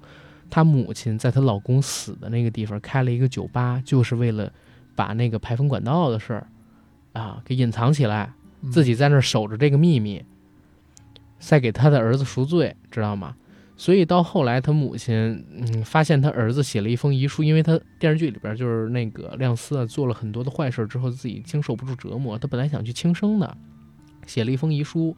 她母亲在她老公死的那个地方开了一个酒吧，就是为了把那个排风管道的事儿啊给隐藏起来，自己在那儿守着这个秘密，再给她的儿子赎罪，知道吗？所以到后来，他母亲嗯发现他儿子写了一封遗书，因为他电视剧里边就是那个亮司啊做了很多的坏事之后，自己经受不住折磨，他本来想去轻生的，写了一封遗书，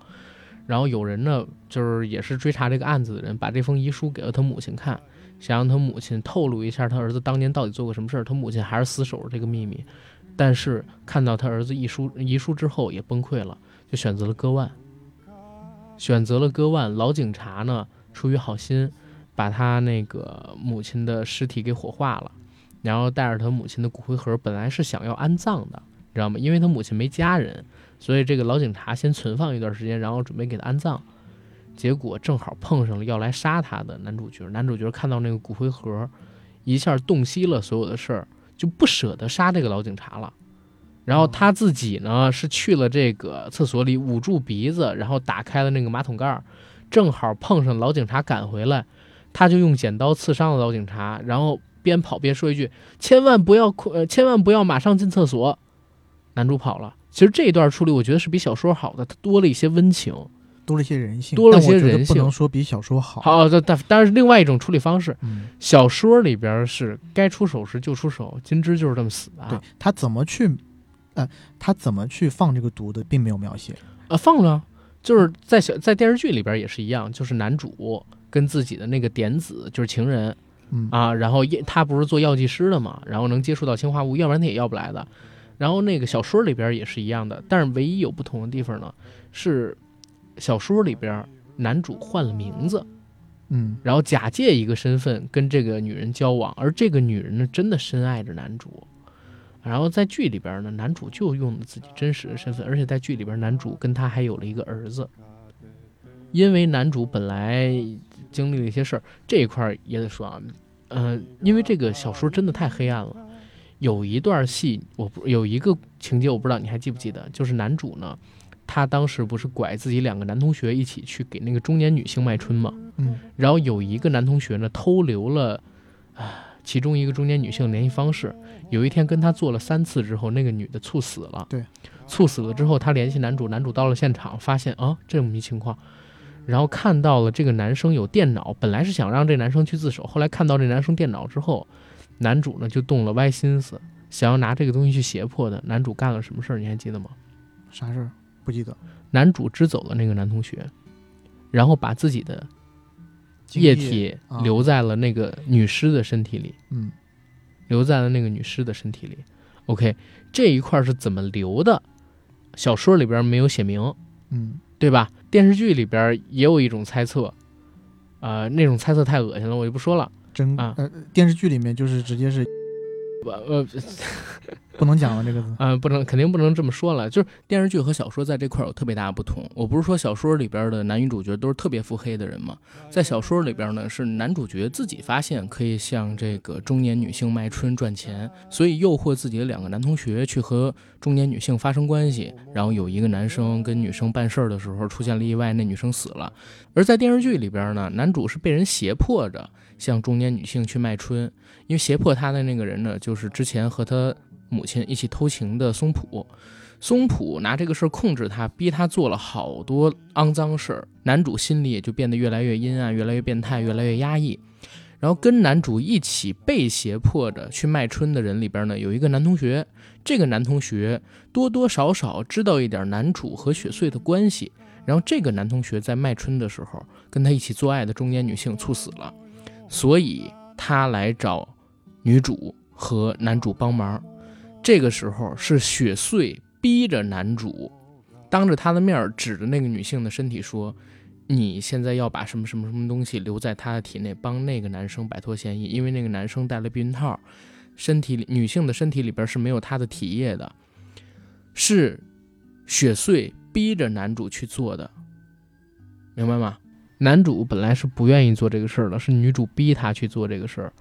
然后有人呢就是也是追查这个案子的人，把这封遗书给了他母亲看。想让他母亲透露一下他儿子当年到底做过什么事儿，他母亲还是死守着这个秘密。但是看到他儿子遗书遗书之后也崩溃了，就选择了割腕。选择了割腕，老警察呢出于好心，把他那个母亲的尸体给火化了，然后带着他母亲的骨灰盒，本来是想要安葬的，你知道吗？因为他母亲没家人，所以这个老警察先存放一段时间，然后准备给他安葬。结果正好碰上了要来杀他的男主角。男主角看到那个骨灰盒，一下洞悉了所有的事儿，就不舍得杀这个老警察了。然后他自己呢，是去了这个厕所里捂住鼻子，然后打开了那个马桶盖儿，正好碰上老警察赶回来，他就用剪刀刺伤了老警察，然后边跑边说一句：“千万不要呃，千万不要马上进厕所。”男主跑了。其实这一段处理，我觉得是比小说好的，它多了一些温情。多了些人性，多了些人性，不能说比小说好。好，但但当然是另外一种处理方式。小说里边是该出手时就出手，金枝就是这么死的。对他怎么去，呃，他怎么去放这个毒的，并没有描写。啊，放了，就是在小在电视剧里边也是一样，就是男主跟自己的那个点子就是情人，啊，然后他不是做药剂师的嘛，然后能接触到氰化物，要不然他也要不来的。然后那个小说里边也是一样的，但是唯一有不同的地方呢是。小说里边，男主换了名字，嗯，然后假借一个身份跟这个女人交往，而这个女人呢，真的深爱着男主。然后在剧里边呢，男主就用了自己真实的身份，而且在剧里边，男主跟他还有了一个儿子。因为男主本来经历了一些事儿，这一块也得说啊，嗯，因为这个小说真的太黑暗了。有一段戏，我不有一个情节，我不知道你还记不记得，就是男主呢。他当时不是拐自己两个男同学一起去给那个中年女性卖春吗？嗯，然后有一个男同学呢偷留了啊其中一个中年女性联系方式。有一天跟他做了三次之后，那个女的猝死了。对，猝死了之后，他联系男主，男主到了现场，发现啊这么一情况，然后看到了这个男生有电脑，本来是想让这男生去自首，后来看到这男生电脑之后，男主呢就动了歪心思，想要拿这个东西去胁迫的。男主干了什么事儿？你还记得吗？啥事儿？不记得，男主支走了那个男同学，然后把自己的液体留在了那个女尸的身体里。嗯，留在了那个女尸的身体里。OK，这一块是怎么留的？小说里边没有写明，嗯，对吧？电视剧里边也有一种猜测，呃，那种猜测太恶心了，我就不说了。真啊，呃，电视剧里面就是直接是。呃，不能讲了这个字。嗯，不能，肯定不能这么说了。就是电视剧和小说在这块有特别大的不同。我不是说小说里边的男女主角都是特别腹黑的人吗？在小说里边呢，是男主角自己发现可以向这个中年女性卖春赚钱，所以诱惑自己的两个男同学去和中年女性发生关系。然后有一个男生跟女生办事儿的时候出现了意外，那女生死了。而在电视剧里边呢，男主是被人胁迫着向中年女性去卖春。因为胁迫他的那个人呢，就是之前和他母亲一起偷情的松浦。松浦拿这个事儿控制他，逼他做了好多肮脏事儿。男主心里也就变得越来越阴暗，越来越变态，越来越压抑。然后跟男主一起被胁迫着去卖春的人里边呢，有一个男同学。这个男同学多多少少知道一点男主和雪穗的关系。然后这个男同学在卖春的时候，跟他一起做爱的中年女性猝死了。所以他来找女主和男主帮忙。这个时候是雪穗逼着男主，当着他的面指着那个女性的身体说：“你现在要把什么什么什么东西留在他的体内，帮那个男生摆脱嫌疑，因为那个男生戴了避孕套，身体里女性的身体里边是没有他的体液的。”是雪穗逼着男主去做的，明白吗？男主本来是不愿意做这个事儿的，是女主逼他去做这个事儿。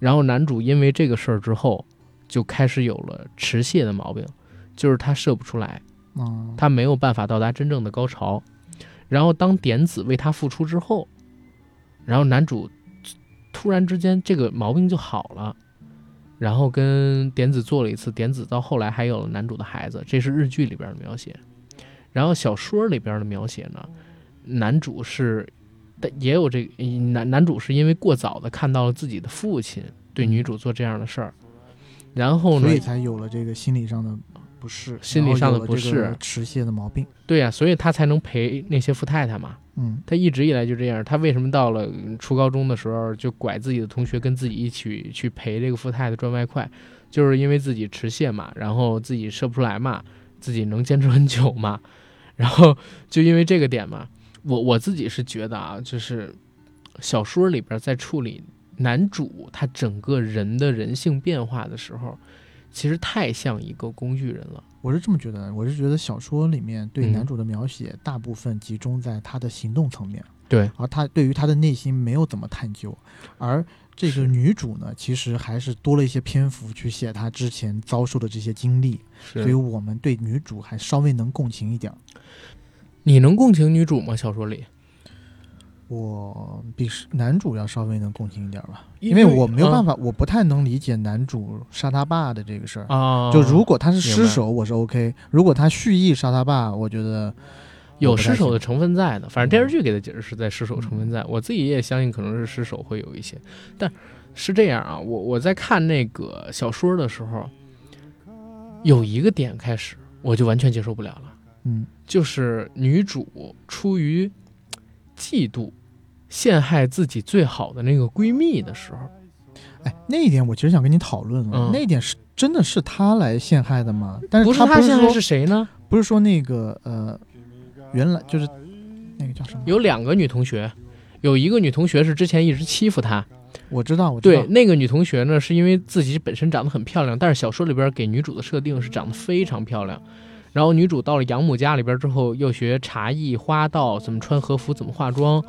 然后男主因为这个事儿之后，就开始有了持械的毛病，就是他射不出来，他没有办法到达真正的高潮。然后当点子为他付出之后，然后男主突然之间这个毛病就好了。然后跟点子做了一次，点子到后来还有了男主的孩子，这是日剧里边的描写。然后小说里边的描写呢，男主是，也有这男男主是因为过早的看到了自己的父亲对女主做这样的事儿，然后呢，所以才有了这个心理上的。不适心理上的不适，持械的毛病。对呀，所以他才能陪那些富太太嘛。嗯，他一直以来就这样。他为什么到了初高中的时候就拐自己的同学跟自己一起去陪这个富太太赚外快？就是因为自己持械嘛，然后自己射不出来嘛，自己能坚持很久嘛。然后就因为这个点嘛，我我自己是觉得啊，就是小说里边在处理男主他整个人的人性变化的时候。其实太像一个工具人了，我是这么觉得。我是觉得小说里面对男主的描写大部分集中在他的行动层面，对，而他对于他的内心没有怎么探究。而这个女主呢，其实还是多了一些篇幅去写她之前遭受的这些经历，所以我们对女主还稍微能共情一点。你能共情女主吗？小说里？我比男主要稍微能共情一点吧，因为我没有办法，我不太能理解男主杀他爸的这个事儿啊。就如果他是失手，我是 OK；如果他蓄意杀他爸，我觉得有失手的成分在的。反正电视剧给的解释是在失手成分在，我自己也相信可能是失手会有一些。但是这样啊，我我在看那个小说的时候，有一个点开始我就完全接受不了了，嗯，就是女主出于嫉妒。陷害自己最好的那个闺蜜的时候，哎，那一点我其实想跟你讨论了。那一点是真的是她来陷害的吗？但是不是她陷害是谁呢？不是说那个呃，原来就是那个叫什么？有两个女同学，有一个女同学是之前一直欺负她。我知道，我知道。对，那个女同学呢，是因为自己本身长得很漂亮，但是小说里边给女主的设定是长得非常漂亮。然后女主到了养母家里边之后，又学茶艺、花道，怎么穿和服，怎么化妆。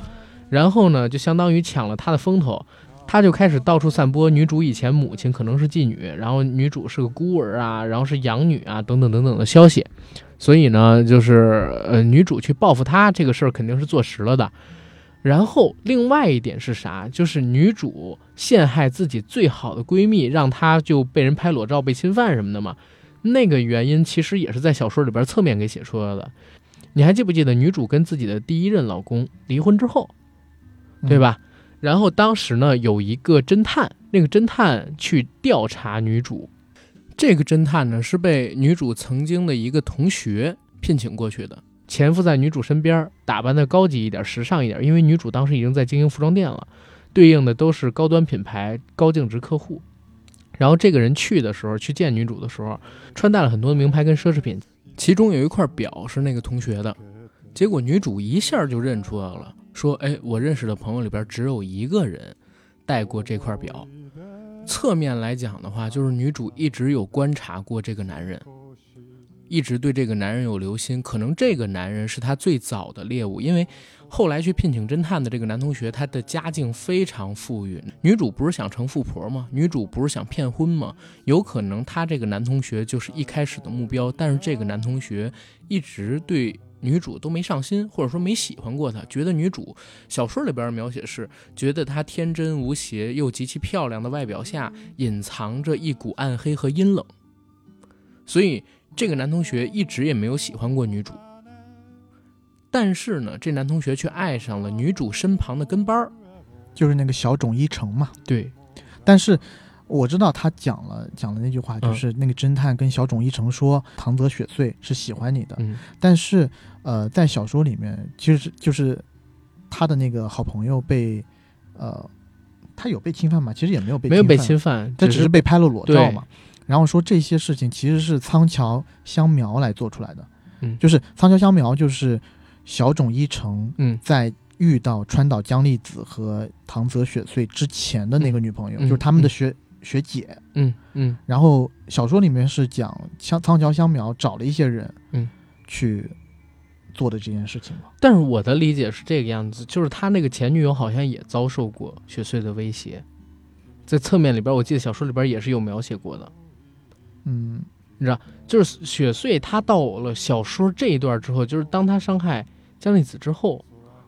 然后呢，就相当于抢了他的风头，他就开始到处散播女主以前母亲可能是妓女，然后女主是个孤儿啊，然后是养女啊，等等等等的消息。所以呢，就是呃，女主去报复他这个事儿肯定是坐实了的。然后另外一点是啥？就是女主陷害自己最好的闺蜜，让她就被人拍裸照、被侵犯什么的嘛。那个原因其实也是在小说里边侧面给写出来的。你还记不记得女主跟自己的第一任老公离婚之后？对吧？然后当时呢，有一个侦探，那个侦探去调查女主。这个侦探呢，是被女主曾经的一个同学聘请过去的，潜伏在女主身边，打扮的高级一点、时尚一点。因为女主当时已经在经营服装店了，对应的都是高端品牌、高净值客户。然后这个人去的时候，去见女主的时候，穿戴了很多名牌跟奢侈品，其中有一块表是那个同学的。结果女主一下就认出来了。说，哎，我认识的朋友里边只有一个人戴过这块表。侧面来讲的话，就是女主一直有观察过这个男人，一直对这个男人有留心。可能这个男人是她最早的猎物，因为后来去聘请侦探的这个男同学，他的家境非常富裕。女主不是想成富婆吗？女主不是想骗婚吗？有可能他这个男同学就是一开始的目标，但是这个男同学一直对。女主都没上心，或者说没喜欢过她，觉得女主小说里边描写是觉得她天真无邪又极其漂亮的外表下隐藏着一股暗黑和阴冷，所以这个男同学一直也没有喜欢过女主。但是呢，这男同学却爱上了女主身旁的跟班儿，就是那个小种一成嘛。对，但是。我知道他讲了讲了那句话，就是那个侦探跟小种一成说唐泽雪穗是喜欢你的，但是呃，在小说里面，其实就是他的那个好朋友被呃他有被侵犯吗？其实也没有被没有被侵侵犯，他只是是被拍了裸照对嘛。然后说这些事情其实是仓桥香苗来做出来的，嗯就是仓桥香苗就是小冢一成嗯在遇到川岛江丽子和唐泽雪穗之前的那个女朋友，嗯就是他们的学、学姐。嗯嗯然后小说里面是讲香仓桥香苗找了一些人，嗯，去做的这件事情嘛。但是我的理解是这个样子，就是他那个前女友好像也遭受过雪穗的威胁，在侧面里边，我记得小说里边也是有描写过的。嗯你知道就是雪穗他到了小说这一段之后，就是当他伤害江丽子之后，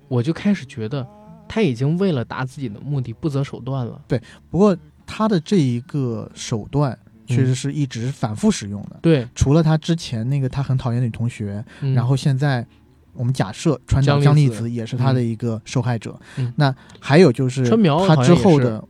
我就开始觉得他已经为了达自己的目的不择手段了。对不过他的这一个手段确嗯实是一直反复使用的。对，除了他之前那个他很讨厌的女同学，嗯然后现在我们假设川岛江江丽丽子子也是他的一个受害者。嗯那还有就是川苗他之后的，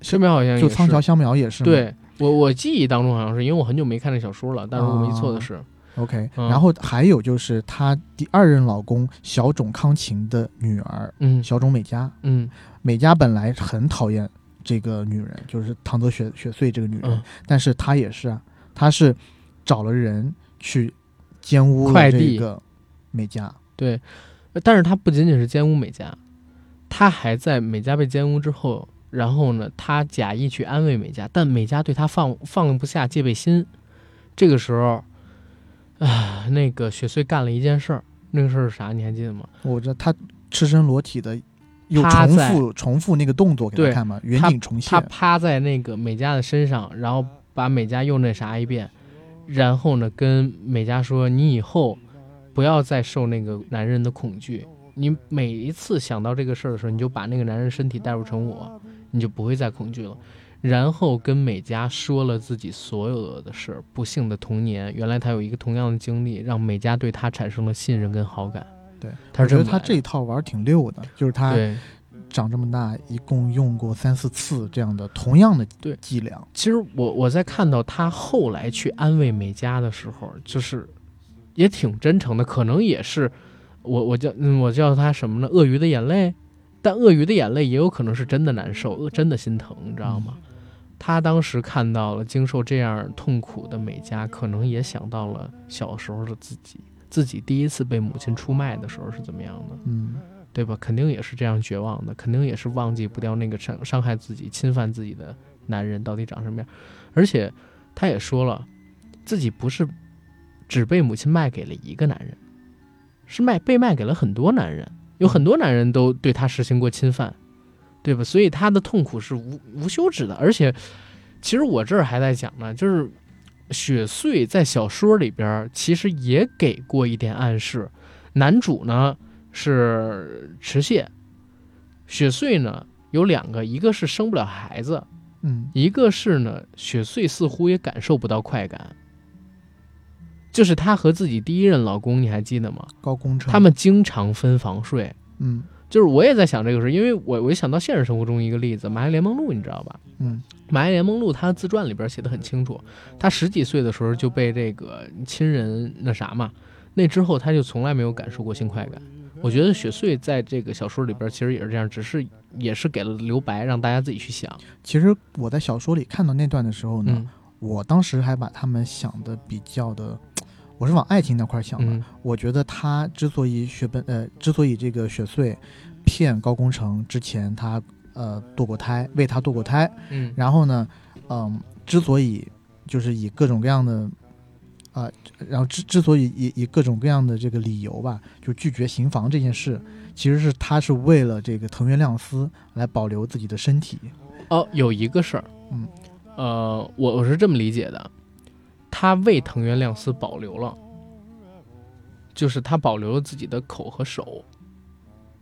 这边好像就是仓桥香苗也是对我我记忆当中好像是因为我很久没看这小说了，但是我没错的是，OK，、嗯。然后还有就是她第二任老公小冢康晴的女儿嗯。小冢美嘉，嗯。美嘉本来很讨厌这个女人，就是唐泽雪雪穗这个女人，嗯。但是她也是啊，她是找了人去奸污了快递这个美嘉。对，但是她不仅仅是奸污美嘉，她还在美嘉被奸污之后，然后呢，他假意去安慰美嘉，但美嘉对他放放不下戒备心。这个时候，啊，那个雪穗干了一件事儿，那个事儿是啥？你还记得吗？我知道他赤身裸体的，又重复重复那个动作给他看嘛，远景重现他现。趴在那个美嘉的身上，然后把美嘉又那啥一遍，然后呢，跟美嘉说：“你以后不要再受那个男人的恐惧。你每一次想到这个事儿的时候，你就把那个男人身体代入成我，你就不会再恐惧了。”然后跟美嘉说了自己所有的事儿，不幸的童年，原来他有一个同样的经历，让美嘉对他产生了信任跟好感。对，他我觉得他这一套玩儿挺溜的，就是他对。长这么大一共用过三四次这样的同样的对伎俩。其实我我在看到他后来去安慰美嘉的时候，就是也挺真诚的，可能也是我我叫嗯我叫他什么呢？鳄鱼的眼泪，但鳄鱼的眼泪也有可能是真的难受，呃真的心疼，你知道吗？他当时看到了经受这样痛苦的美嘉，可能也想到了小时候的自己，自己第一次被母亲出卖的时候是怎么样的。嗯，对吧？肯定也是这样绝望的，肯定也是忘记不掉那个伤伤害自己、侵犯自己的男人到底长什么样。而且他也说了，自己不是只被母亲卖给了一个男人，是卖被卖给了很多男人，有很多男人都对她实行过侵犯，对吧？所以她的痛苦是无无休止的。而且，其实我这儿还在讲呢，就是雪穗在小说里边其实也给过一点暗示，男主呢。是池蟹，雪穗呢有两个，一个是生不了孩子，嗯，一个是呢雪穗似乎也感受不到快感，就是她和自己第一任老公，你还记得吗？高工程，他们经常分房睡，嗯就是我也在想这个事，因为我我一想到现实生活中一个例子，《麻叶联盟录》，你知道吧？嗯《麻叶联盟录》他自传里边写的很清楚，他十几岁的时候就被这个亲人那啥嘛，那之后他就从来没有感受过性快感。我觉得雪穗在这个小说里边其实也是这样，只是也是给了留白，让大家自己去想。其实我在小说里看到那段的时候呢，嗯我当时还把他们想的比较的，我是往爱情那块儿想的。嗯我觉得他之所以雪本呃，之所以这个雪穗骗高工程之前他呃堕过胎，为他堕过胎，嗯然后呢，嗯，之所以就是以各种各样的。啊、然后之之所以以以各种各样的这个理由吧，就拒绝行房这件事，其实是他是为了这个藤原亮司来保留自己的身体。哦，有一个事儿，嗯，呃，我我是这么理解的，他为藤原亮司保留了，就是他保留了自己的口和手，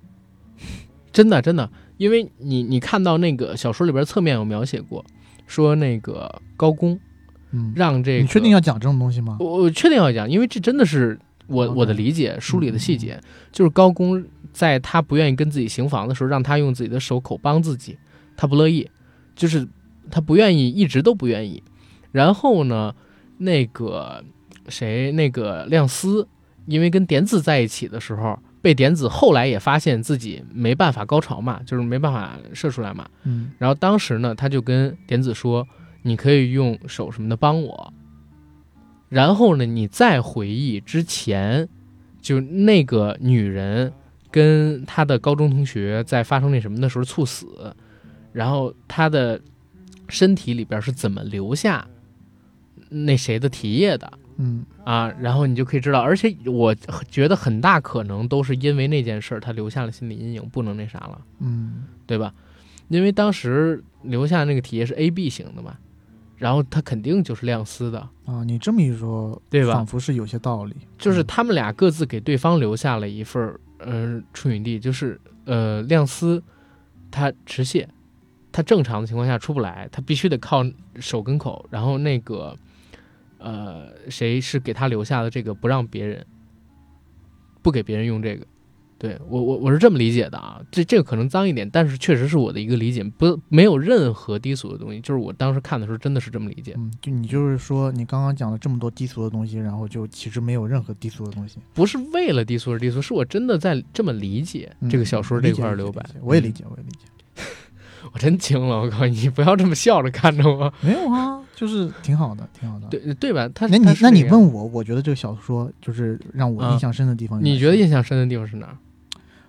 真的真的，因为你你看到那个小说里边侧面有描写过，说那个高公嗯，让这个，你确定要讲这种东西吗？我我确定要讲，因为这真的是我我的理解，书里的细节，就是高公在他不愿意跟自己行房的时候，让他用自己的手口帮自己，他不乐意，就是他不愿意，一直都不愿意。然后呢，那个谁，那个亮司，因为跟点子在一起的时候，被点子后来也发现自己没办法高潮嘛，就是没办法射出来嘛。嗯然后当时呢，他就跟点子说：“你可以用手什么的帮我。”然后呢，你再回忆之前，就那个女人跟她的高中同学在发生那什么的时候猝死，然后她的身体里边是怎么留下那谁的体液的嗯啊？然后你就可以知道，而且我觉得很大可能都是因为那件事儿，他留下了心理阴影，不能那啥了。嗯对吧？因为当时留下那个体液是 A B 型的嘛，然后他肯定就是亮丝的，啊，你这么一说，对吧仿佛是有些道理。就是他们俩各自给对方留下了一份儿呃处女地，就是呃亮丝，他持械，他正常的情况下出不来，他必须得靠手跟口，然后那个呃谁是给他留下的这个不让别人，不给别人用这个。对我我我是这么理解的啊，这这个可能脏一点，但是确实是我的一个理解，不没有任何低俗的东西，就是我当时看的时候真的是这么理解，嗯，就你就是说，你刚刚讲了这么多低俗的东西，然后就其实没有任何低俗的东西。不是为了低俗而低俗，是我真的在这么理解嗯这个小说这块留白我也理嗯解，我也理解。我真惊了，我靠！你不要这么笑着看着我，没有啊，就是挺好的，挺好的。对对吧？他那你那你问我，我觉得这个小说就是让我印象深的地方。你觉得印象深的地方是哪儿？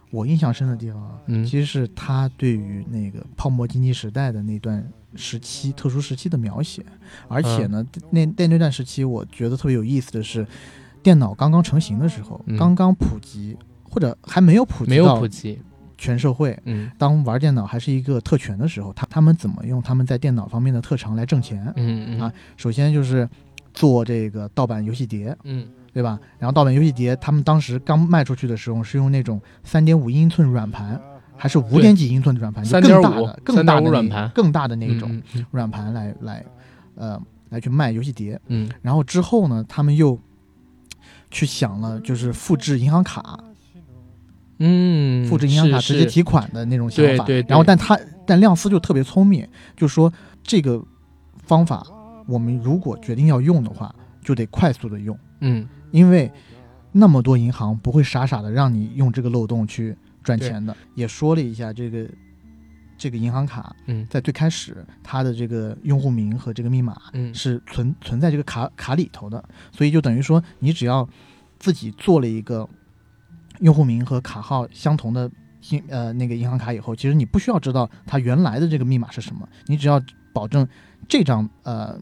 我印象深的地方啊，嗯其实是他对于那个泡沫经济时代的那段时期、特殊时期的描写，而且呢，嗯那那那段时期我觉得特别有意思的是，电脑刚刚成型的时候，嗯刚刚普及或者还没有普及没有普及，全社会。嗯当玩电脑还是一个特权的时候，他他们怎么用他们在电脑方面的特长来挣钱？嗯嗯啊首先就是做这个盗版游戏碟，嗯对吧？然后盗版游戏碟，他们当时刚卖出去的时候是用那种三点五英寸软盘，还是五点几英寸的软盘，就更大3.5的、更大的软盘更大的那嗯种嗯软盘来来，呃，来去卖游戏碟。嗯然后之后呢，他们又去想了，就是复制银行卡，嗯，复制银行卡直接提款的那种想法。对对对然后，但他但亮司就特别聪明，就说这个方法我们如果决定要用的话，就得快速的用。嗯因为那么多银行不会傻傻的让你用这个漏洞去赚钱的。也说了一下这个这个银行卡嗯在最开始它的这个用户名和这个密码嗯是存存在这个卡卡里头的，所以就等于说你只要自己做了一个用户名和卡号相同的信呃那个银行卡以后，其实你不需要知道它原来的这个密码是什么，你只要保证这张呃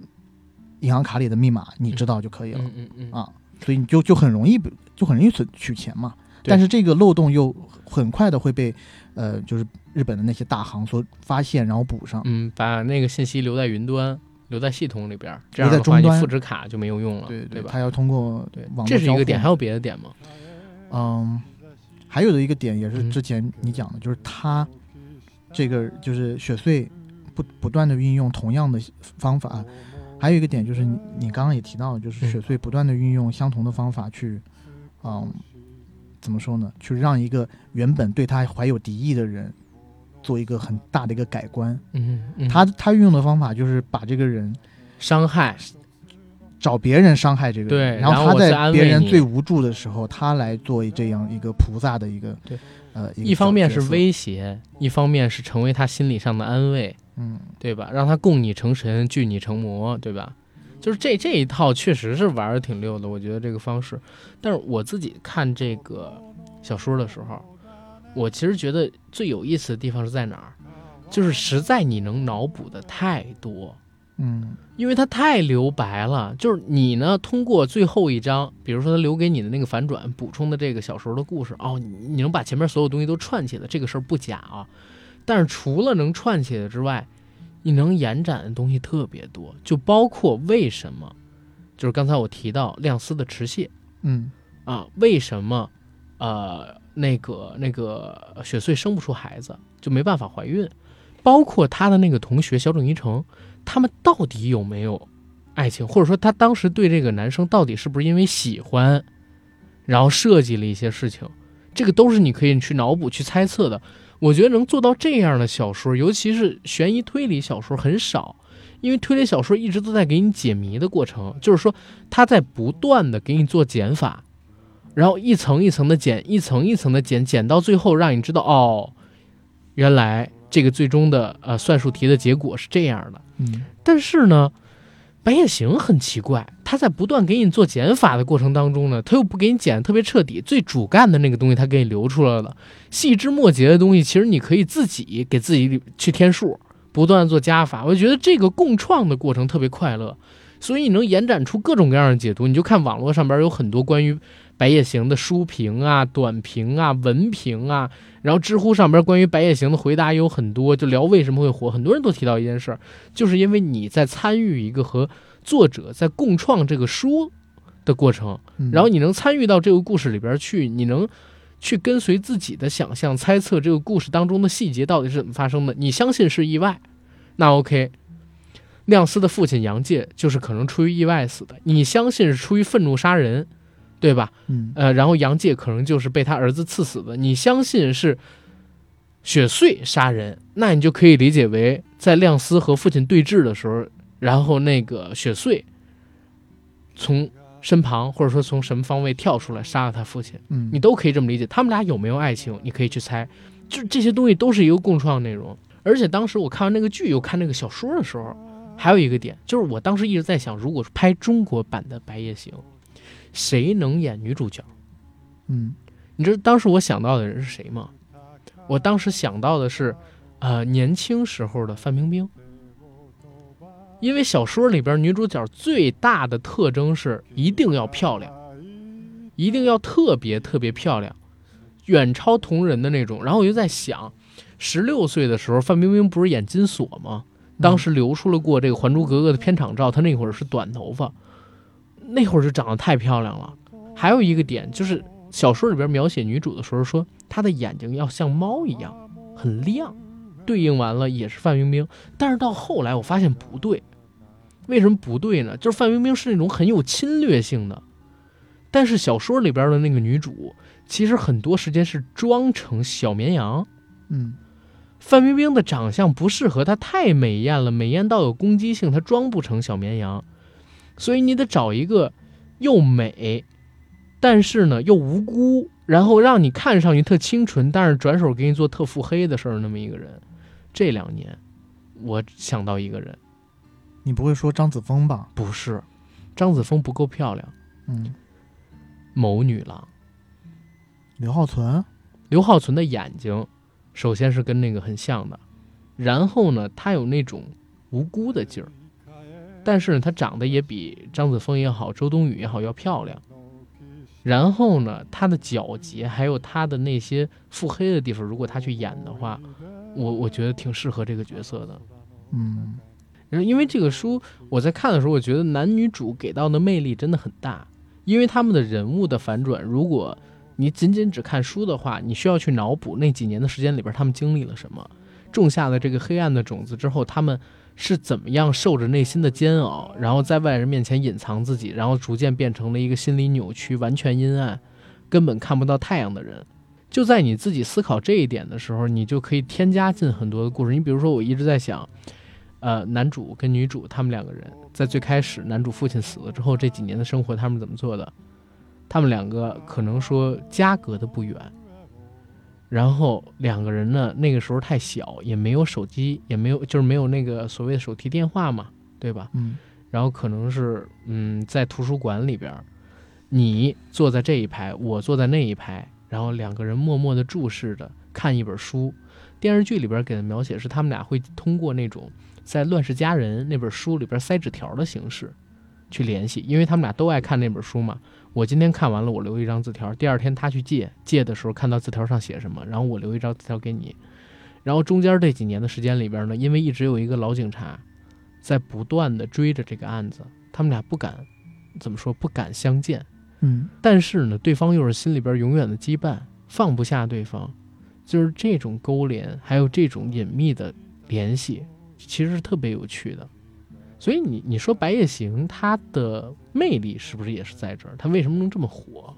银行卡里的密码你知道就可以了。嗯嗯嗯啊，所以你就就很容易就很容易取取钱嘛。但是这个漏洞又很快的会被呃，就是日本的那些大行所发现，然后补上。嗯，把那个信息留在云端，留在系统里边留样的话你在终端复制卡就没有用了，对对吧？它要通过对网，络这是一个点，还有别的点吗？嗯，还有的一个点也是嗯。之前你讲的，就是他这个就是雪穗不不断的运用同样的方法，还有一个点就是你你刚刚也提到了，就是嗯。雪穗不断的运用相同的方法去，嗯，怎么说呢？去让一个原本对他怀有敌意的人做一个很大的一个改观。嗯，嗯他他运用的方法就是把这个人伤害，找别人伤害这个人，对然后在别人最无助的时候，他来做这样一个菩萨的一个对，呃，一一方面是，威胁，一方面是成为他心理上的安慰，嗯对吧？让他供你成神，拒你成魔，对吧？就是这这一套确实是玩的挺溜的，我觉得这个方式。但是我自己看这个小说的时候，我其实觉得最有意思的地方是在哪儿？就是实在你能脑补的太多，嗯因为它太留白了。就是你呢，通过最后一章，比如说他留给你的那个反转，补充的这个小时候的故事，哦，你你能把前面所有东西都串起来，这个事儿不假啊。但是除了能串起来之外，你能延展的东西特别多，就包括为什么，就是刚才我提到亮丝的持械嗯啊，为什么，呃，那个那个雪穗生不出孩子，就没办法怀孕，包括他的那个同学小井一成，他们到底有没有爱情，或者说他当时对这个男生到底是不是因为喜欢，然后设计了一些事情，这个都是你可以去脑补、去猜测的。我觉得能做到这样的小说，尤其是悬疑推理小说很少，因为推理小说一直都在给你解谜的过程，就是说他在不断的给你做减法，然后一层一层的减，一层一层的减，减到最后让你知道哦，原来这个最终的呃算术题的结果是这样的。嗯，但是呢，白夜行很奇怪，他在不断给你做减法的过程当中呢，他又不给你减得特别彻底，最主干的那个东西他给你留出来了，细枝末节的东西其实你可以自己给自己去添数，不断做加法。我觉得这个共创的过程特别快乐，所以你能延展出各种各样的解读。你就看网络上边有很多关于白夜行的书评啊、短评啊、文评啊，然后知乎上边关于白夜行的回答有很多，就聊为什么会火。很多人都提到一件事儿，就是因为你在参与一个和作者在共创这个书的过程，嗯然后你能参与到这个故事里边去，你能去跟随自己的想象猜测这个故事当中的细节到底是怎么发生的。你相信是意外，那 OK。亮司的父亲杨介就是可能出于意外死的，你相信是出于愤怒杀人，对吧？嗯呃，然后杨介可能就是被他儿子刺死的。你相信是雪穗杀人，那你就可以理解为在亮司和父亲对峙的时候，然后那个雪穗从身旁或者说从什么方位跳出来杀了他父亲，嗯，你都可以这么理解。他们俩有没有爱情，你可以去猜，就这些东西都是一个共创内容。而且当时我看完那个剧，又看那个小说的时候，还有一个点，就是我当时一直在想，如果拍中国版的《白夜行》，谁能演女主角？嗯你知道当时我想到的人是谁吗？我当时想到的是，呃，年轻时候的范冰冰。因为小说里边女主角最大的特征是一定要漂亮，一定要特别特别漂亮，远超同人的那种。然后我就在想，十六岁的时候，范冰冰不是演金锁吗？当时流出了过这个《还珠格格》的片场照，她那会儿是短头发，那会儿就长得太漂亮了。还有一个点就是，小说里边描写女主的时候说，她的眼睛要像猫一样很亮，对应完了也是范冰冰。但是到后来我发现不对，为什么不对呢？就是范冰冰是那种很有侵略性的，但是小说里边的那个女主其实很多时间是装成小绵羊。嗯范冰冰的长相不适合她，太美艳了，美艳到有攻击性，她装不成小绵羊，所以你得找一个又美，但是呢又无辜，然后让你看上去特清纯，但是转手给你做特腹黑的事儿那么一个人。这两年，我想到一个人，你不会说张子枫吧？不是张子枫不够漂亮，嗯，某女郎。刘浩存，刘浩存的眼睛，首先是跟那个很像的，然后呢，她有那种无辜的劲儿，但是呢，她长得也比张子枫也好，周冬雨也好要漂亮。然后呢，她的皎洁，还有她的那些腹黑的地方，如果她去演的话，我我觉得挺适合这个角色的。嗯因为这个书我在看的时候，我觉得男女主给到的魅力真的很大，因为他们的人物的反转，如果你仅仅只看书的话，你需要去脑补那几年的时间里边他们经历了什么，种下了这个黑暗的种子之后，他们是怎么样受着内心的煎熬，然后在外人面前隐藏自己，然后逐渐变成了一个心理扭曲、完全阴暗、根本看不到太阳的人。就在你自己思考这一点的时候，你就可以添加进很多的故事。你比如说，我一直在想，呃，男主跟女主他们两个人在最开始，男主父亲死了之后，这几年的生活他们怎么做的？他们两个可能说家隔得不远，然后两个人呢，那个时候太小，也没有手机，也没有就是没有那个所谓的手提电话嘛，对吧？嗯然后可能是嗯，在图书馆里边儿，你坐在这一排，我坐在那一排，然后两个人默默地注视着看一本书。电视剧里边给的描写是他们俩会通过那种在《乱世佳人》那本书里边塞纸条的形式去联系，因为他们俩都爱看那本书嘛。我今天看完了，我留一张字条，第二天他去借，借的时候看到字条上写什么，然后我留一张字条给你。然后中间这几年的时间里边呢，因为一直有一个老警察在不断的追着这个案子，他们俩不敢怎么说不敢相见，嗯但是呢，对方又是心里边永远的羁绊，放不下对方，就是这种勾连，还有这种隐秘的联系，其实是特别有趣的。所以你你说《白夜行》它的魅力是不是也是在这儿？它为什么能这么火？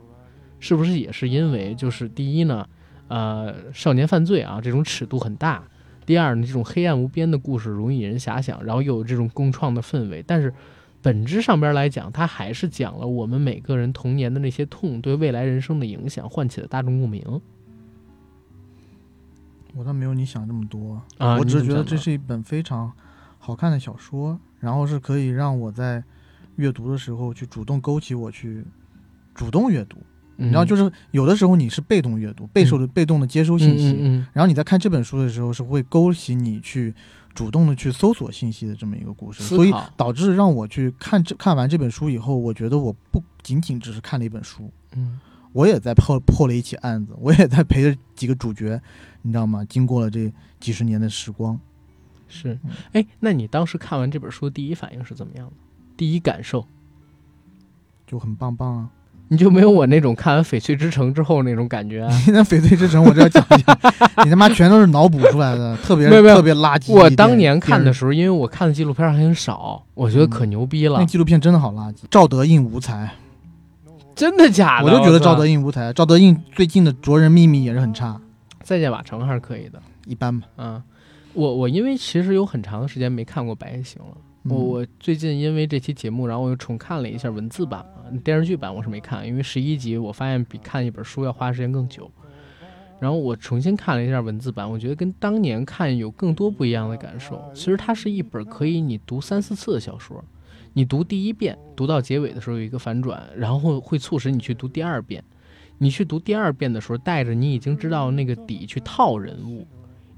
是不是也是因为就是第一呢，呃，少年犯罪啊这种尺度很大；第二呢，这种黑暗无边的故事容易引人遐想，然后又有这种共创的氛围。但是《本质上边来讲，它还是讲了我们每个人童年的那些痛对未来人生的影响，唤起了大众共鸣。我倒没有你想这么多啊，我只是觉得这是一本非常好看的小说，然后是可以让我在阅读的时候去主动勾起我去主动阅读。嗯，然后就是有的时候你是被动阅读，被受的被动的接收信息，嗯嗯嗯。然后你在看这本书的时候是会勾起你去主动的去搜索信息的这么一个故事，所以导致让我去看这看完这本书以后，我觉得我不仅仅只是看了一本书，嗯。我也在破破了一起案子，我也在陪着几个主角，你知道吗？经过了这几十年的时光，是嗯，哎，那你当时看完这本书第一反应是怎么样的？第一感受，就很棒棒啊！你就没有我那种看完《翡翠之城》之后那种感觉啊？你 那翡翠之城，我这要讲一下，你他妈全都是脑补出来的，特别特别垃圾。我当年看的时时候，因为我看的纪录片还很少，我觉得可牛逼了那，纪录片真的好垃圾。赵德胤无才，真的假的？我就觉得赵德胤胤无才。赵德胤最近的《卓人秘密》也是很差，再见瓦城还是可以的。一般吧。嗯，我我因为其实有很长的时间没看过《白夜行》了。嗯我我最近因为这期节目，然后我又重看了一下文字版嘛，电视剧版我是没看，因为十一集我发现比看一本书要花时间更久。然后我重新看了一下文字版，我觉得跟当年看有更多不一样的感受。其实它是一本可以你读三四次的小说，你读第一遍，读到结尾的时候有一个反转，然后会促使你去读第二遍。你去读第二遍的时候，带着你已经知道那个底去套人物，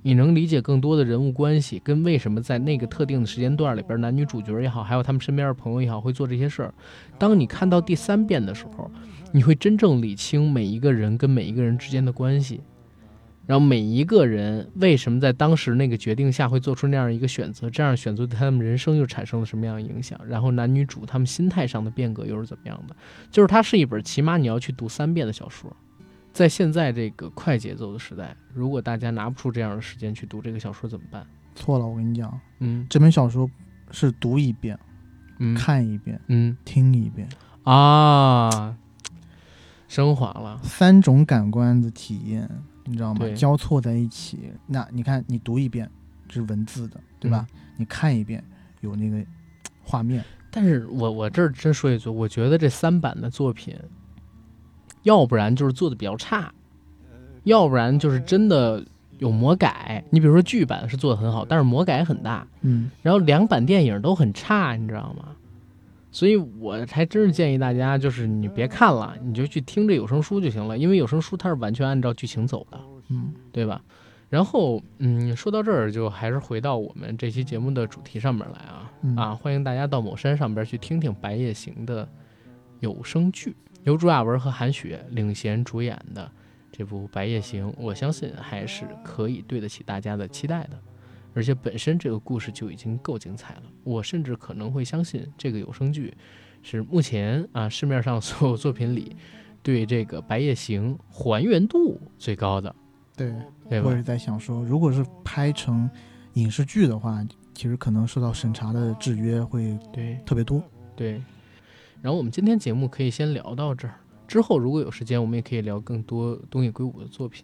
你能理解更多的人物关系，跟为什么在那个特定的时间段里边，男女主角也好，还有他们身边的朋友也好，会做这些事儿。当你看到第三遍的时候，你会真正理清每一个人跟每一个人之间的关系，然后每一个人为什么在当时那个决定下会做出那样一个选择，这样选择对他们人生又产生了什么样的影响，然后男女主他们心态上的变革又是怎么样的？就是它是一本起码你要去读三遍的小说。在现在这个快节奏的时代，如果大家拿不出这样的时间去读这个小说怎么办？错了，我跟你讲，嗯。这本小说是读一遍、嗯。看一遍、嗯。听一遍，啊，升华了，三种感官的体验，你知道吗？交错在一起。那你看，你读一遍是文字的，对吧？你看一遍有那个画面，但是我我这儿真说一句，我觉得这三版的作品，要不然就是做的比较差，要不然就是真的有魔改。你比如说剧版是做的很好，但是魔改很大，嗯，然后两版电影都很差，你知道吗？所以我还真是建议大家，就是你别看了，你就去听这有声书就行了，因为有声书它是完全按照剧情走的。嗯，对吧？然后，嗯，说到这儿，就还是回到我们这期节目的主题上面来啊、嗯啊！欢迎大家到某山上边去听听《白夜行》的有声剧，由朱亚文和韩雪领衔主演的这部《白夜行》，我相信还是可以对得起大家的期待的。而且本身这个故事就已经够精彩了，我甚至可能会相信这个有声剧是目前啊市面上所有作品里对这个《白夜行》还原度最高的。对。对我也？在想说，如果是拍成影视剧的话，其实可能受到审查的制约会对特别多。对。然后我们今天节目可以先聊到这儿，之后如果有时间，我们也可以聊更多东野圭吾的作品。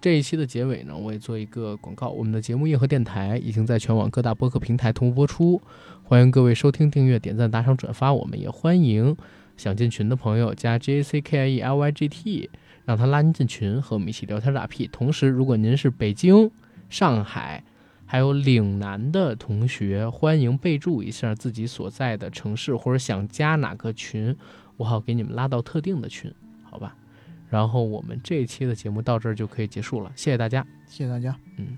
这一期的结尾呢，我也做一个广告，我们的节目《硬核电台》已经在全网各大播客平台同步播出，欢迎各位收听、订阅、点赞、打赏、转发，我们也欢迎想进群的朋友加 J A C K I E L Y G T，让他拉您进群，和我们一起聊天打屁。同时，如果您是北京、上海。还有岭南的同学，欢迎备注一下自己所在的城市，或者想加哪个群，我好给你们拉到特定的群，好吧？然后我们这一期的节目到这儿就可以结束了，谢谢大家。谢谢大家。嗯。